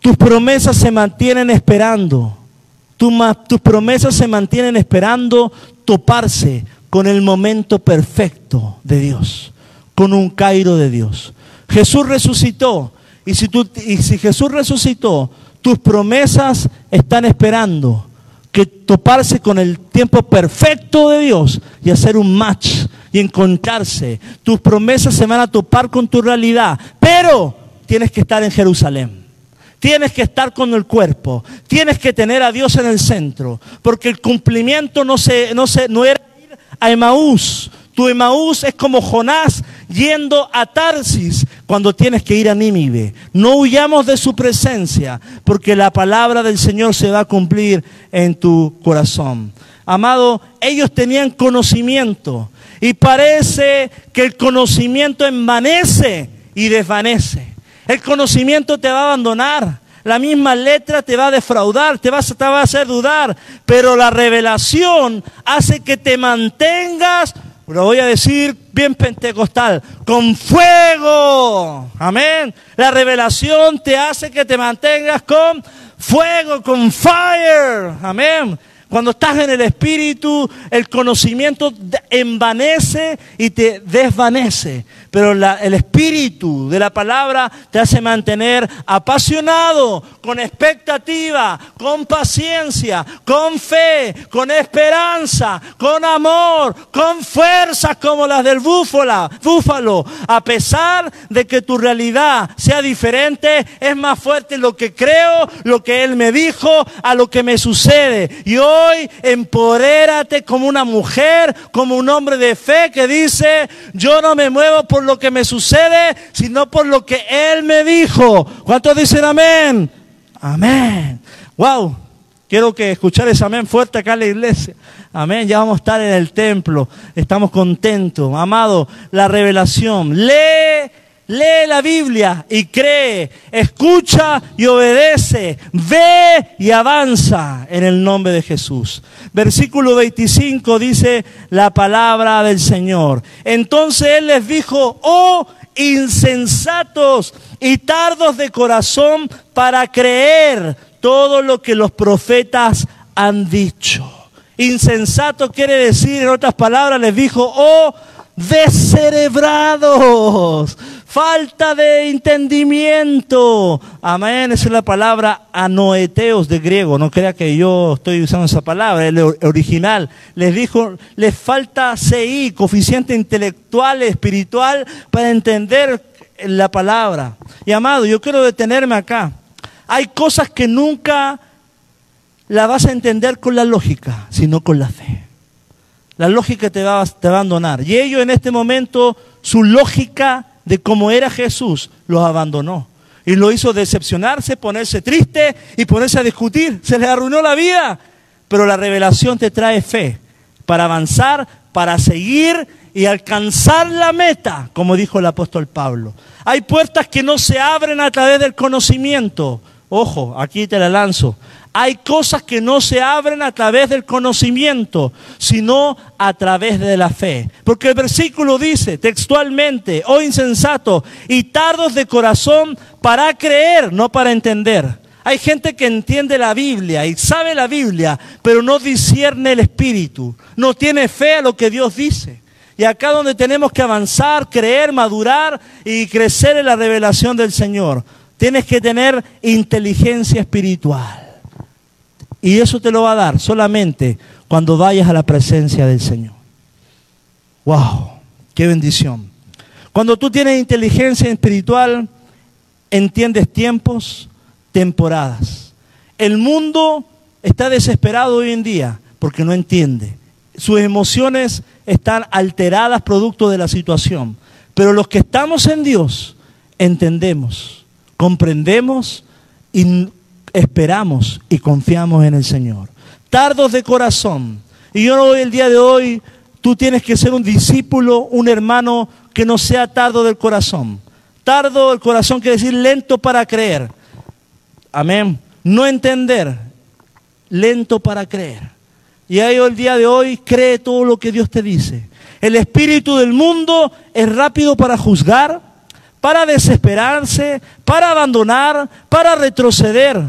tus promesas se mantienen esperando, tus promesas se mantienen esperando toparse con el momento perfecto de Dios con un Cairo de Dios. Jesús resucitó. Y si Jesús resucitó, tus promesas están esperando que toparse con el tiempo perfecto de Dios y hacer un match y encontrarse. Tus promesas se van a topar con tu realidad, pero tienes que estar en Jerusalén. Tienes que estar con el cuerpo, tienes que tener a Dios en el centro, porque el cumplimiento no, se, no, se, no era ir a Emaús, tu Emaús es como Jonás yendo a Tarsis cuando tienes que ir a Nínive. No huyamos de su presencia porque la palabra del Señor se va a cumplir en tu corazón. Amado, ellos tenían conocimiento y parece que el conocimiento envanece y desvanece. El conocimiento te va a abandonar. La misma letra te va a defraudar, te va, te va a hacer dudar. Pero la revelación hace que te mantengas lo voy a decir bien pentecostal, con fuego. Amén. La revelación te hace que te mantengas con fuego, con fire. Amén. Cuando estás en el Espíritu, el conocimiento envanece y te desvanece. Pero el Espíritu de la palabra te hace mantener apasionado, con expectativa, con paciencia, con fe, con esperanza, con amor, con fuerzas como las del búfalo. búfalo. A pesar de que tu realidad sea diferente, es más fuerte lo que creo, lo que Él me dijo, a lo que me sucede. Y hoy empodérate como una mujer, como un hombre de fe que dice, yo no me muevo por lo que me sucede, sino por lo que Él me dijo. ¿Cuántos dicen amén? Amén. Wow. Quiero que escuchar ese amén fuerte acá en la iglesia. Amén. Ya vamos a estar en el templo. Estamos contentos. Amado, la revelación. Lee Lee la Biblia y cree, escucha y obedece, ve y avanza en el nombre de Jesús. Versículo 25 dice la palabra del Señor. Entonces Él les dijo, oh insensatos y tardos de corazón para creer todo lo que los profetas han dicho. Insensato quiere decir, en otras palabras, les dijo, oh descerebrados falta de entendimiento. Amén, esa es la palabra anoeteos de griego. No crea que yo estoy usando esa palabra, el original. Les dijo, les falta CI, coeficiente intelectual, espiritual, para entender la palabra. Y amado, yo quiero detenerme acá. Hay cosas que nunca la vas a entender con la lógica, sino con la fe. La lógica te va, te va a abandonar. Y ellos en este momento, su lógica de cómo era Jesús, los abandonó. Y lo hizo decepcionarse, ponerse triste y ponerse a discutir. Se les arruinó la vida. Pero la revelación te trae fe para avanzar, para seguir y alcanzar la meta, como dijo el apóstol Pablo. Hay puertas que no se abren a través del conocimiento. Ojo, aquí te la lanzo. Hay cosas que no se abren a través del conocimiento, sino a través de la fe. Porque el versículo dice textualmente, oh insensato, y tardos de corazón para creer, no para entender. Hay gente que entiende la Biblia y sabe la Biblia, pero no discierne el Espíritu, no tiene fe a lo que Dios dice. Y acá donde tenemos que avanzar, creer, madurar y crecer en la revelación del Señor, tienes que tener inteligencia espiritual. Y eso te lo va a dar solamente cuando vayas a la presencia del Señor. ¡Wow! ¡Qué bendición! Cuando tú tienes inteligencia espiritual, entiendes tiempos, temporadas. El mundo está desesperado hoy en día porque no entiende. Sus emociones están alteradas producto de la situación. Pero los que estamos en Dios entendemos, comprendemos y esperamos y confiamos en el Señor. Tardos de corazón. Y yo hoy, el día de hoy, tú tienes que ser un discípulo, un hermano que no sea tardo del corazón. Tardo del corazón quiere decir lento para creer. Amén. No entender, lento para creer. Y ahí el día de hoy cree todo lo que Dios te dice. El espíritu del mundo es rápido para juzgar, para desesperarse, para abandonar, para retroceder.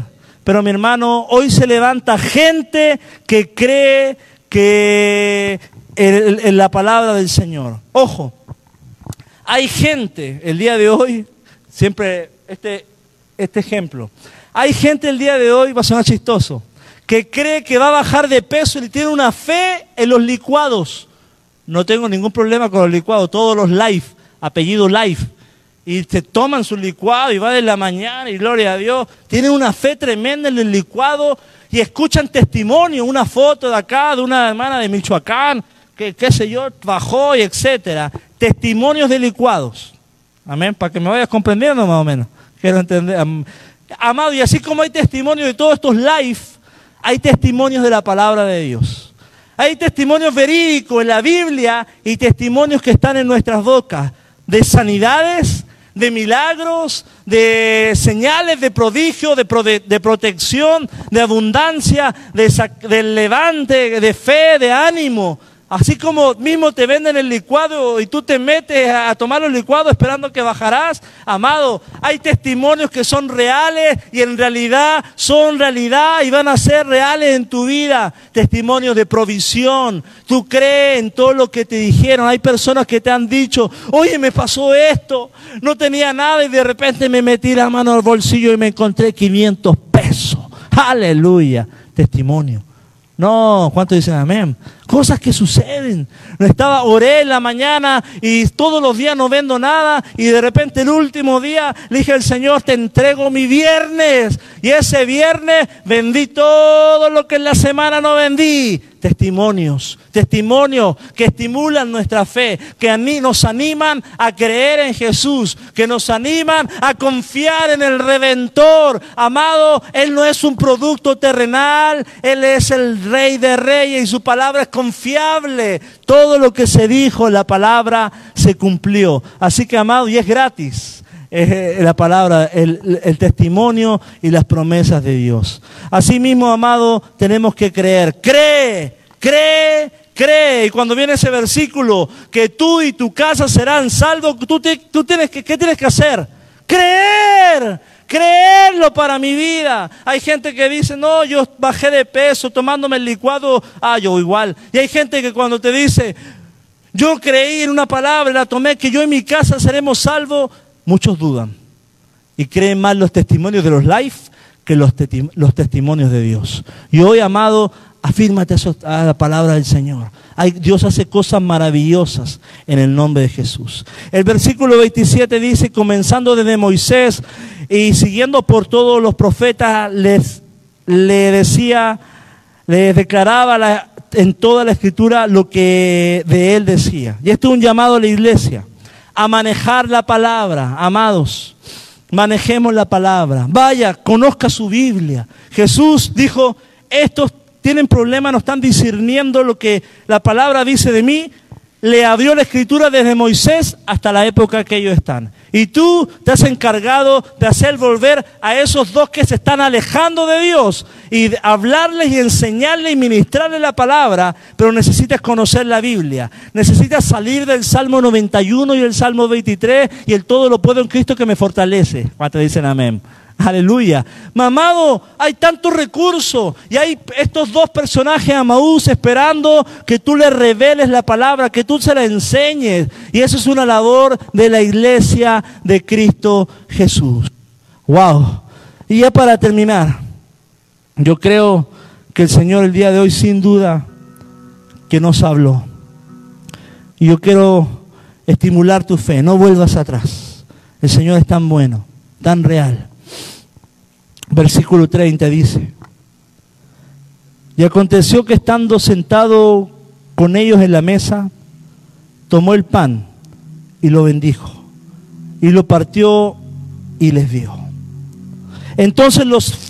Pero mi hermano, hoy se levanta gente que cree que en la palabra del Señor. Ojo, Hay gente el día de hoy, siempre este, este ejemplo, hay gente el día de hoy, va a sonar chistoso, que cree que va a bajar de peso y tiene una fe en los licuados. No tengo ningún problema con los licuados, todos los life, apellido life. Y se toman su licuado y va de la mañana y gloria a Dios. Tienen una fe tremenda en el licuado y escuchan testimonio, una foto de acá, de una hermana de Michoacán, que qué sé yo, bajó y etcétera. Testimonios de licuados. Amén, para que me vayas comprendiendo más o menos. Quiero entender. Amado, y así como hay testimonio de todos estos life, hay testimonios de la palabra de Dios. Hay testimonios verídicos en la Biblia y testimonios que están en nuestras bocas de sanidades, de milagros, de señales de prodigio, de, de protección, de abundancia, de, de levante, de fe, de ánimo, Así como mismo te venden el licuado y tú te metes a tomar el licuado esperando que bajarás, amado, hay testimonios que son reales y en realidad son realidad y van a ser reales en tu vida. Testimonios de provisión. Tú crees en todo lo que te dijeron. Hay personas que te han dicho, oye, me pasó esto, no tenía nada y de repente me metí la mano al bolsillo y me encontré 500 pesos. Aleluya. Testimonio. No, ¿cuántos dicen amén? Cosas que suceden. No estaba, oré en la mañana y todos los días no vendo nada y de repente el último día le dije al Señor, te entrego mi viernes. Y ese viernes vendí todo lo que en la semana no vendí testimonios, testimonios que estimulan nuestra fe, que nos animan a creer en Jesús, que nos animan a confiar en el Redentor. Amado, Él no es un producto terrenal, Él es el Rey de Reyes y su palabra es confiable. Todo lo que se dijo la palabra se cumplió. Así que, amado, y es gratis es eh, la palabra, el, testimonio y las promesas de Dios. Asimismo, amado, tenemos que creer. Cree, cree, cree. Y cuando viene ese versículo, que tú y tu casa serán salvos, tú, tú tienes que, ¿qué tienes que hacer? Creer. Creerlo para mi vida. Hay gente que dice, no, yo bajé de peso tomándome el licuado. Ah, yo igual. Y hay gente que cuando te dice, yo creí en una palabra, la tomé, que yo en mi casa seremos salvos, Muchos dudan y creen más los testimonios de los life que los, los testimonios de Dios. Y hoy, amado, afírmate a la palabra del Señor. Dios hace cosas maravillosas en el nombre de Jesús. El versículo 27 dice, comenzando desde Moisés y siguiendo por todos los profetas, les le decía, le declaraba en toda la escritura lo que de él decía. Y esto es un llamado a la iglesia a manejar la palabra, amados. Manejemos la palabra. Vaya, conozca su Biblia. Jesús dijo, estos tienen problemas, no están discerniendo lo que la palabra dice de mí. Le abrió la escritura desde Moisés hasta la época que ellos están. Y tú te has encargado de hacer volver a esos dos que se están alejando de Dios y hablarles y enseñarles y ministrarles la palabra, pero necesitas conocer la Biblia. Necesitas salir del Salmo 91 y el Salmo 23 y el todo lo puedo en Cristo que me fortalece. ¿Cuántos dicen amén? Aleluya. Mamado, hay tantos recursos y hay estos dos personajes Amaús esperando que tú le reveles la palabra, que tú se la enseñes. Y eso es una labor de la iglesia de Cristo Jesús. Wow. Y ya para terminar, yo creo que el Señor el día de hoy sin duda que nos habló. Y yo quiero estimular tu fe, no vuelvas atrás. El Señor es tan bueno, tan real. Versículo 30 dice, y aconteció que estando sentado con ellos en la mesa, tomó el pan y lo bendijo, y lo partió y les dio. Entonces los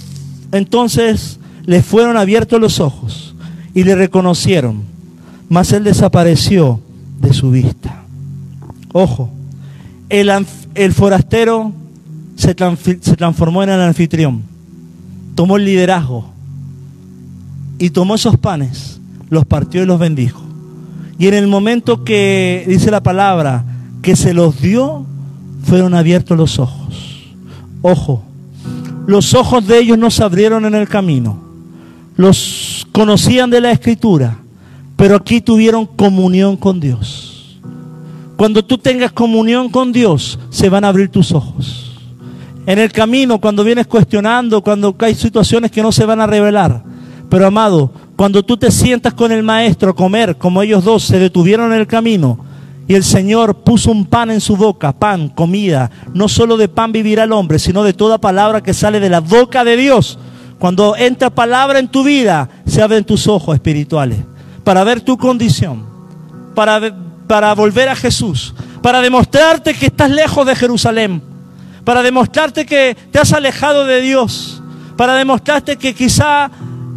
entonces les fueron abiertos los ojos y le reconocieron, mas él desapareció de su vista. Ojo, el, el forastero se, transformó en el anfitrión, tomó el liderazgo y tomó esos panes, los partió y los bendijo. Y en el momento que dice la palabra que se los dio, fueron abiertos los ojos. Ojo, los ojos de ellos no se abrieron en el camino. Los conocían de la escritura, pero aquí tuvieron comunión con Dios. Cuando tú tengas comunión con Dios, se van a abrir tus ojos. En el camino, cuando vienes cuestionando, cuando hay situaciones que no se van a revelar. Pero amado, cuando tú te sientas con el maestro a comer, como ellos dos se detuvieron en el camino, y el Señor puso un pan en su boca, pan, comida. No solo de pan vivirá el hombre, sino de toda palabra que sale de la boca de Dios. Cuando entra palabra en tu vida, se abren tus ojos espirituales para ver tu condición, para, para volver a Jesús, para demostrarte que estás lejos de Jerusalén, para demostrarte que te has alejado de Dios, para demostrarte que quizá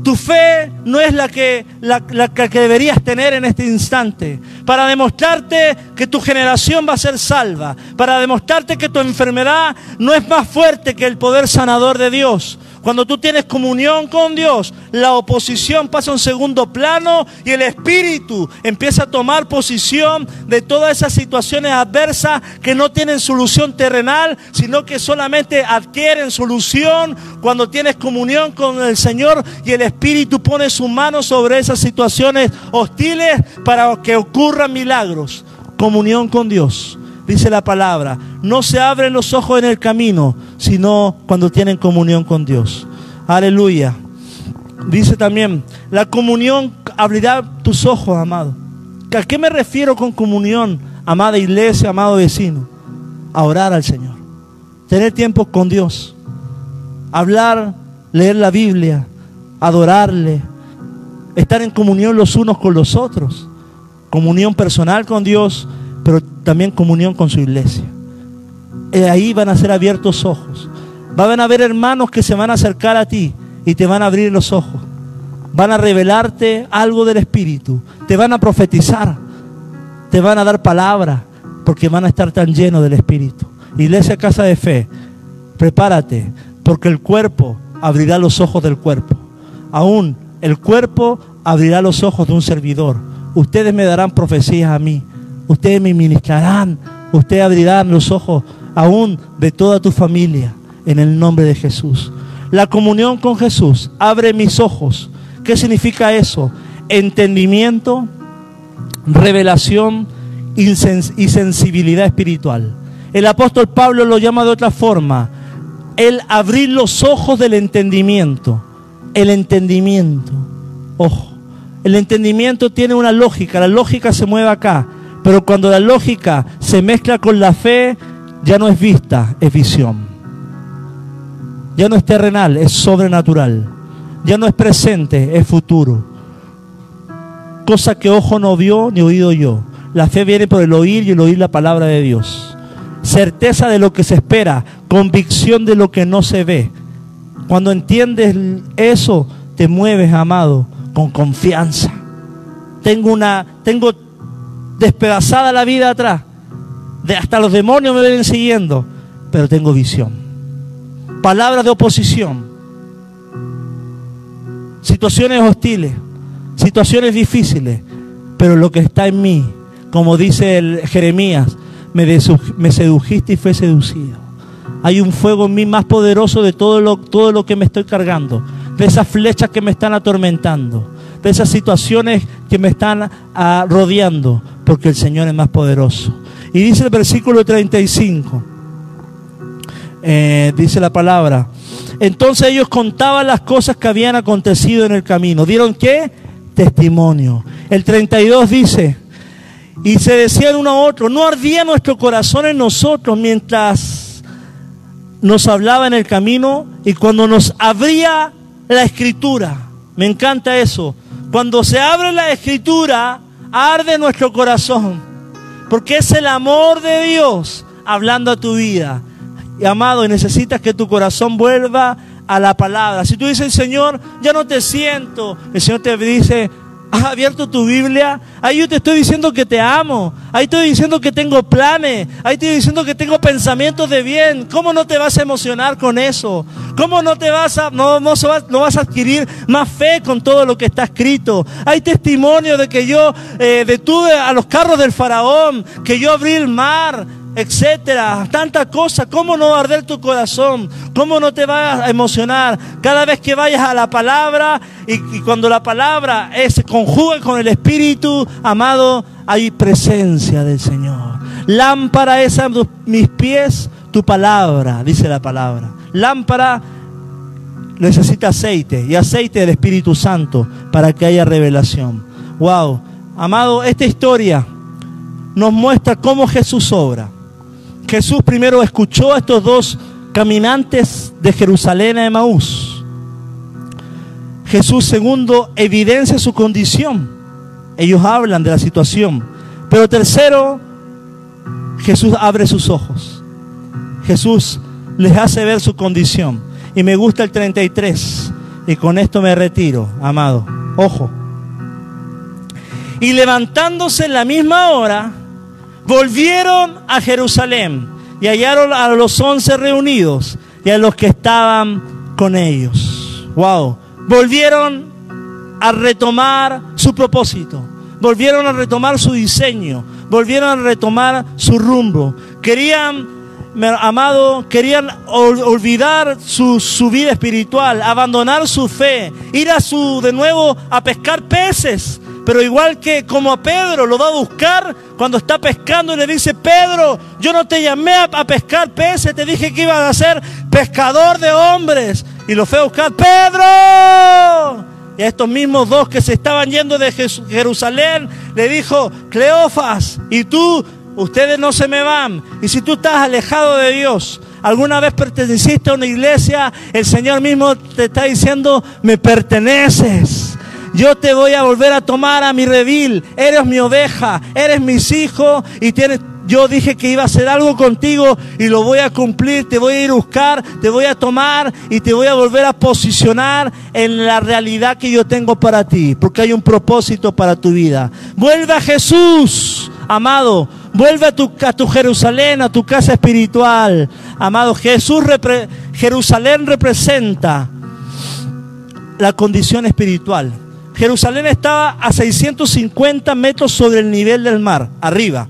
tu fe no es la que, la, que deberías tener en este instante. Para demostrarte que tu generación va a ser salva. Para demostrarte que tu enfermedad no es más fuerte que el poder sanador de Dios. Cuando tú tienes comunión con Dios, la oposición pasa a un segundo plano y el Espíritu empieza a tomar posición de todas esas situaciones adversas que no tienen solución terrenal, sino que solamente adquieren solución cuando tienes comunión con el Señor y el Espíritu pone su mano sobre esas situaciones hostiles para que ocurran milagros. Comunión con Dios dice la palabra, no se abren los ojos en el camino, sino cuando tienen comunión con Dios. Aleluya. Dice también, la comunión abrirá tus ojos, amado. ¿A qué me refiero con comunión, amada iglesia, amado vecino? A orar al Señor. Tener tiempo con Dios. Hablar, leer la Biblia, adorarle, estar en comunión los unos con los otros. Comunión personal con Dios, pero también comunión con su iglesia. Eh, ahí van a ser abiertos ojos. Van a haber hermanos que se van a acercar a ti y te van a abrir los ojos. Van a revelarte algo del Espíritu. Te van a profetizar. Te van a dar palabra porque van a estar tan llenos del Espíritu. Iglesia Casa de Fe, prepárate porque el cuerpo abrirá los ojos del cuerpo. Aún el cuerpo abrirá los ojos de un servidor. Ustedes me darán profecías a mí ustedes me ministrarán, ustedes abrirán los ojos aún de toda tu familia en el nombre de Jesús. La comunión con Jesús abre mis ojos. ¿Qué significa eso? Entendimiento, revelación y sensibilidad espiritual. El apóstol Pablo lo llama de otra forma. El abrir los ojos del entendimiento. El entendimiento. Ojo. El entendimiento tiene una lógica. La lógica se mueve acá. Pero cuando la lógica se mezcla con la fe, ya no es vista, es visión. Ya no es terrenal, es sobrenatural. Ya no es presente, es futuro. Cosa que ojo no vio ni oído yo. La fe viene por el oír y el oír la palabra de Dios. Certeza de lo que se espera, convicción de lo que no se ve. Cuando entiendes eso, te mueves, amado, con confianza. Tengo una tengo despedazada la vida atrás. De, hasta los demonios me vienen siguiendo, pero tengo visión. Palabras de oposición. Situaciones hostiles, situaciones difíciles, pero lo que está en mí, como dice Jeremías, me, sedujiste y fue seducido. Hay un fuego en mí más poderoso de todo lo, que me estoy cargando, de esas flechas que me están atormentando, de esas situaciones que me están rodeando porque el Señor es más poderoso. Y dice el versículo 35, eh, dice la palabra, entonces ellos contaban las cosas que habían acontecido en el camino. ¿Dieron qué? Testimonio. El 32 dice, y se decían uno a otro, no ardía nuestro corazón en nosotros mientras nos hablaba en el camino y cuando nos abría la escritura. Me encanta eso. Cuando se abre la escritura, arde nuestro corazón, porque es el amor de Dios hablando a tu vida. Y amado, necesitas que tu corazón vuelva a la palabra. Si tú dices, Señor, ya no te siento, el Señor te dice, ¿Has abierto tu Biblia? Ahí yo te estoy diciendo que te amo. Ahí estoy diciendo que tengo planes. Ahí estoy diciendo que tengo pensamientos de bien. ¿Cómo no te vas a emocionar con eso? ¿Cómo no te vas a, no, no, no vas a adquirir más fe con todo lo que está escrito? Hay testimonio de que yo eh, detuve a los carros del faraón, que yo abrí el mar, etcétera, tanta cosa, ¿cómo no va arder tu corazón? ¿Cómo no te vas a emocionar cada vez que vayas a la palabra y, cuando la palabra se conjuga con el Espíritu, amado, hay presencia del Señor. Lámpara es a mis pies tu palabra, dice la palabra. Lámpara necesita aceite y aceite del Espíritu Santo para que haya revelación. Wow, amado, esta historia nos muestra cómo Jesús obra. Jesús primero escuchó a estos dos caminantes de Jerusalén a Emaús. Jesús segundo evidencia su condición. Ellos hablan de la situación. Pero tercero, Jesús abre sus ojos. Jesús les hace ver su condición. Y me gusta el 33. Y con esto me retiro, amado. Ojo. Y levantándose en la misma hora, volvieron a Jerusalén y hallaron a los once reunidos y a los que estaban con ellos. Wow. Volvieron a retomar su propósito. Volvieron a retomar su diseño. Volvieron a retomar su rumbo. Querían amado, querían olvidar su, su, vida espiritual, abandonar su fe, ir a su de nuevo a pescar peces. Pero igual que como a Pedro lo va a buscar cuando está pescando y le dice, Pedro, yo no te llamé a, pescar peces, te dije que ibas a ser pescador de hombres. Y lo fue a buscar, Pedro. Y a estos mismos dos que se estaban yendo de Jerusalén, le dijo, Cleofas, y tú ustedes no se me van. Y si tú estás alejado de Dios, alguna vez perteneciste a una iglesia, el Señor mismo te está diciendo, me perteneces. Yo te voy a volver a tomar a mi redil. Eres mi oveja, eres mis hijos y yo dije que iba a hacer algo contigo y lo voy a cumplir, te voy a ir a buscar, te voy a tomar y te voy a volver a posicionar en la realidad que yo tengo para ti, porque hay un propósito para tu vida. Vuelve a Jesús, amado, Vuelve a tu, tu Jerusalén, a tu casa espiritual. Amado, Jesús, Jerusalén representa la condición espiritual. Jerusalén estaba a 650 metros sobre el nivel del mar, arriba.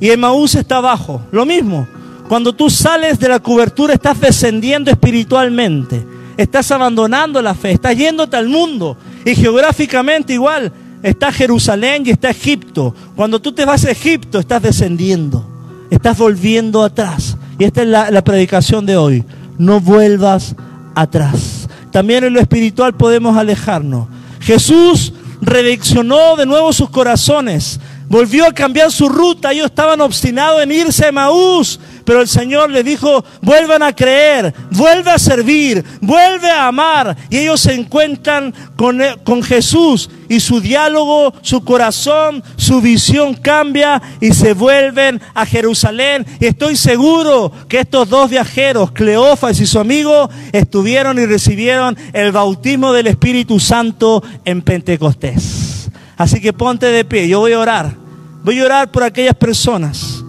Y Emaús está abajo. Lo mismo. Cuando tú sales de la cobertura estás descendiendo espiritualmente. Estás abandonando la fe. Estás yéndote al mundo. Y geográficamente igual está Jerusalén y está Egipto. Cuando tú te vas a Egipto, estás descendiendo, estás volviendo atrás. Y esta es la, predicación de hoy. No vuelvas atrás. También en lo espiritual podemos alejarnos. Jesús redireccionó de nuevo sus corazones. Volvió a cambiar su ruta. Ellos estaban obstinados en irse a Maús. Pero el Señor les dijo, vuelvan a creer, vuelve a servir, vuelve a amar. Y ellos se encuentran con, con Jesús y su diálogo, su corazón, su visión cambia y se vuelven a Jerusalén. Y estoy seguro que estos dos viajeros, Cleofas y su amigo, estuvieron y recibieron el bautismo del Espíritu Santo en Pentecostés. Así que ponte de pie, yo voy a orar. Voy a orar por aquellas personas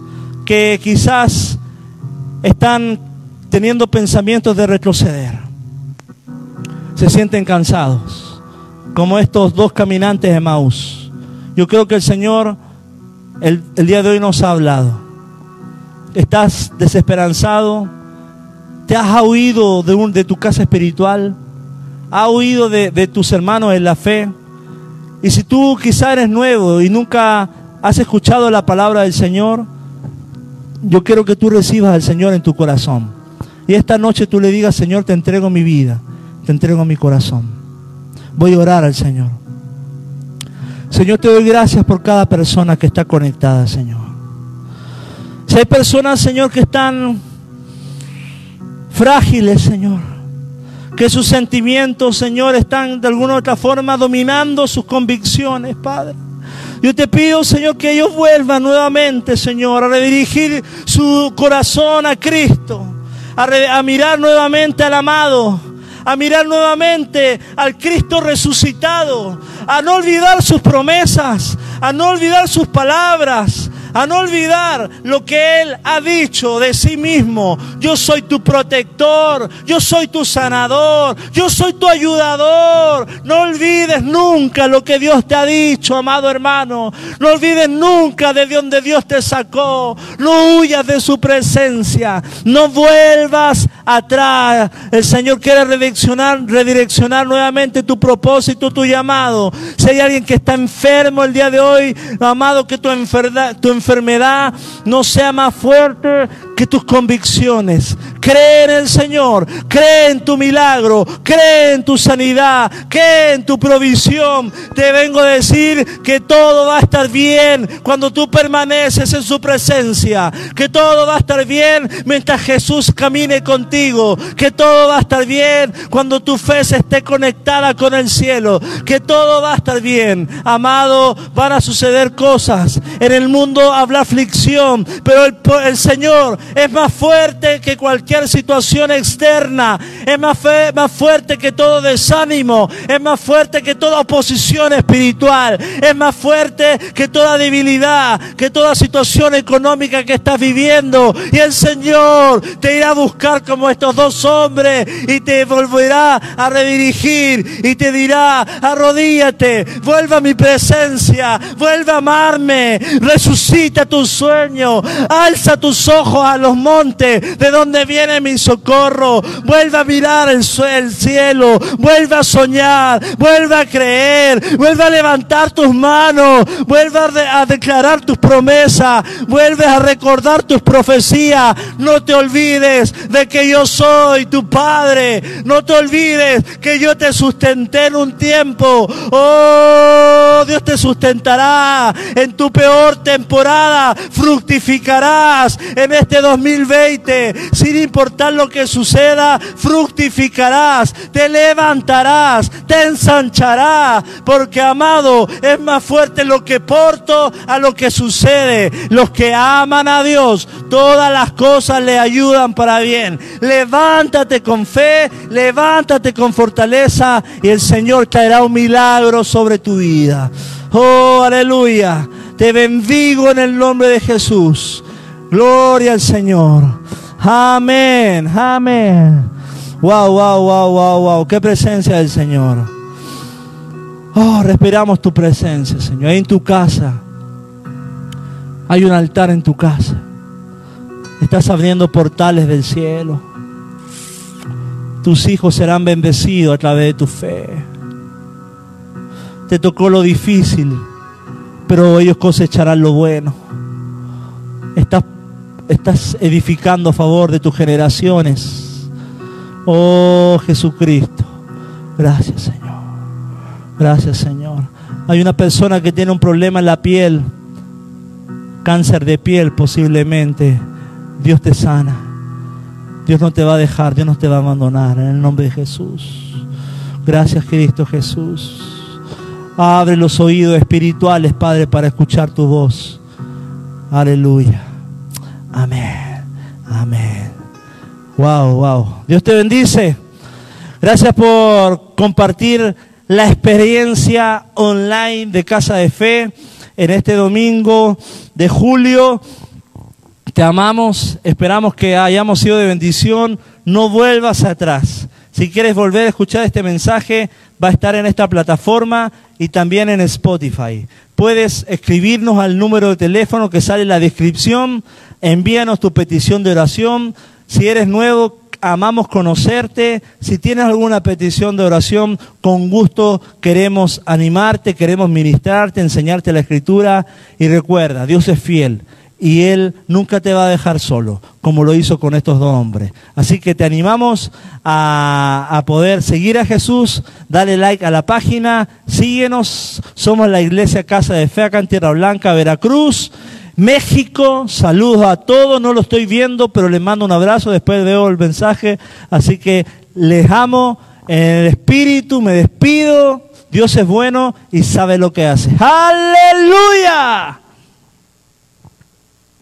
que quizás están teniendo pensamientos de retroceder. Se sienten cansados, como estos dos caminantes de Maús. Yo creo que el Señor el, día de hoy nos ha hablado. Estás desesperanzado, te has huido de, un, de tu casa espiritual, has huido de, de tus hermanos en la fe. Y si tú quizá eres nuevo y nunca has escuchado la palabra del Señor, yo quiero que tú recibas al Señor en tu corazón. Y esta noche tú le digas, Señor, te entrego mi vida, te entrego mi corazón. Voy a orar al Señor. Señor, te doy gracias por cada persona que está conectada, Señor. Si hay personas, Señor, que están frágiles, Señor, que sus sentimientos, Señor, están de alguna u otra forma dominando sus convicciones, Padre. Yo te pido, Señor, que ellos vuelvan nuevamente, Señor, a redirigir su corazón a Cristo, a, mirar nuevamente al amado, a mirar nuevamente al Cristo resucitado, a no olvidar sus promesas, a no olvidar sus palabras, a no olvidar lo que Él ha dicho de sí mismo. Yo soy tu protector, yo soy tu sanador, yo soy tu ayudador. No olvides nunca lo que Dios te ha dicho, amado hermano. No olvides nunca de donde Dios te sacó. No huyas de su presencia. No vuelvas atrás. El Señor quiere redireccionar, redireccionar nuevamente tu propósito, tu llamado. Si hay alguien que está enfermo el día de hoy, amado, que tu enfermedad, tu enfermedad no sea más fuerte que tus convicciones. Cree en el Señor, cree en tu milagro, cree en tu sanidad, cree en tu provisión. Te vengo a decir que todo va a estar bien cuando tú permaneces en su presencia, que todo va a estar bien mientras Jesús camine contigo, que todo va a estar bien cuando tu fe se esté conectada con el cielo, que todo va a estar bien. Amado, van a suceder cosas. En el mundo habla aflicción, pero el Señor es más fuerte que cualquier situación externa, es más, fuerte que todo desánimo, es más fuerte que toda oposición espiritual, es más fuerte que toda debilidad, que toda situación económica que estás viviendo. Y el Señor te irá a buscar como estos dos hombres y te volverá a redirigir y te dirá, arrodíllate, vuelva a mi presencia, vuelve a amarme, resucita tu sueño, alza tus ojos a los montes, de donde viene mi socorro. Vuelve a mirar el, el cielo, vuelve a soñar, vuelve a creer, vuelve a levantar tus manos, vuelve a, a declarar tus promesas, vuelve a recordar tus profecías. No te olvides de que yo soy tu Padre. No te olvides que yo te sustenté en un tiempo. Oh, Dios te sustentará en tu peor temporada. Fructificarás en este 2020. Sin importar lo que suceda, fructificarás, te levantarás, te ensancharás. Porque, amado, es más fuerte lo que porto a lo que sucede. Los que aman a Dios, todas las cosas le ayudan para bien. Levántate con fe, levántate con fortaleza y el Señor traerá un milagro sobre tu vida. Oh, aleluya. Te bendigo en el nombre de Jesús. Gloria al Señor. Amén, amén. Wow, wow, wow, wow, wow. Qué presencia del Señor. Oh, respiramos tu presencia, Señor. En tu casa. Hay un altar en tu casa. Estás abriendo portales del cielo. Tus hijos serán bendecidos a través de tu fe. Te tocó lo difícil, pero ellos cosecharán lo bueno. Estás, estás edificando a favor de tus generaciones. Oh Jesucristo. Gracias Señor. Gracias Señor. Hay una persona que tiene un problema en la piel. Cáncer de piel posiblemente. Dios te sana. Dios no te va a dejar, Dios no te va a abandonar. En el nombre de Jesús. Gracias Cristo Jesús. Abre los oídos espirituales, Padre, para escuchar tu voz. Aleluya. Amén. Amén. Wow, wow. Dios te bendice. Gracias por compartir la experiencia online de Casa de Fe en este domingo de julio. Te amamos, esperamos que hayamos sido de bendición. No vuelvas atrás. Si quieres volver a escuchar este mensaje, va a estar en esta plataforma y también en Spotify. Puedes escribirnos al número de teléfono que sale en la descripción. Envíanos tu petición de oración. Si eres nuevo, amamos conocerte. Si tienes alguna petición de oración, con gusto queremos animarte, queremos ministrarte, enseñarte la escritura. Y recuerda, Dios es fiel y Él nunca te va a dejar solo, como lo hizo con estos dos hombres. Así que te animamos a, a, poder seguir a Jesús, dale like a la página, síguenos, somos la Iglesia Casa de Fe acá en Tierra Blanca, Veracruz. México, saludos a todos, no lo estoy viendo, pero les mando un abrazo, después veo el mensaje, así que les amo en el espíritu, me despido, Dios es bueno y sabe lo que hace. Aleluya.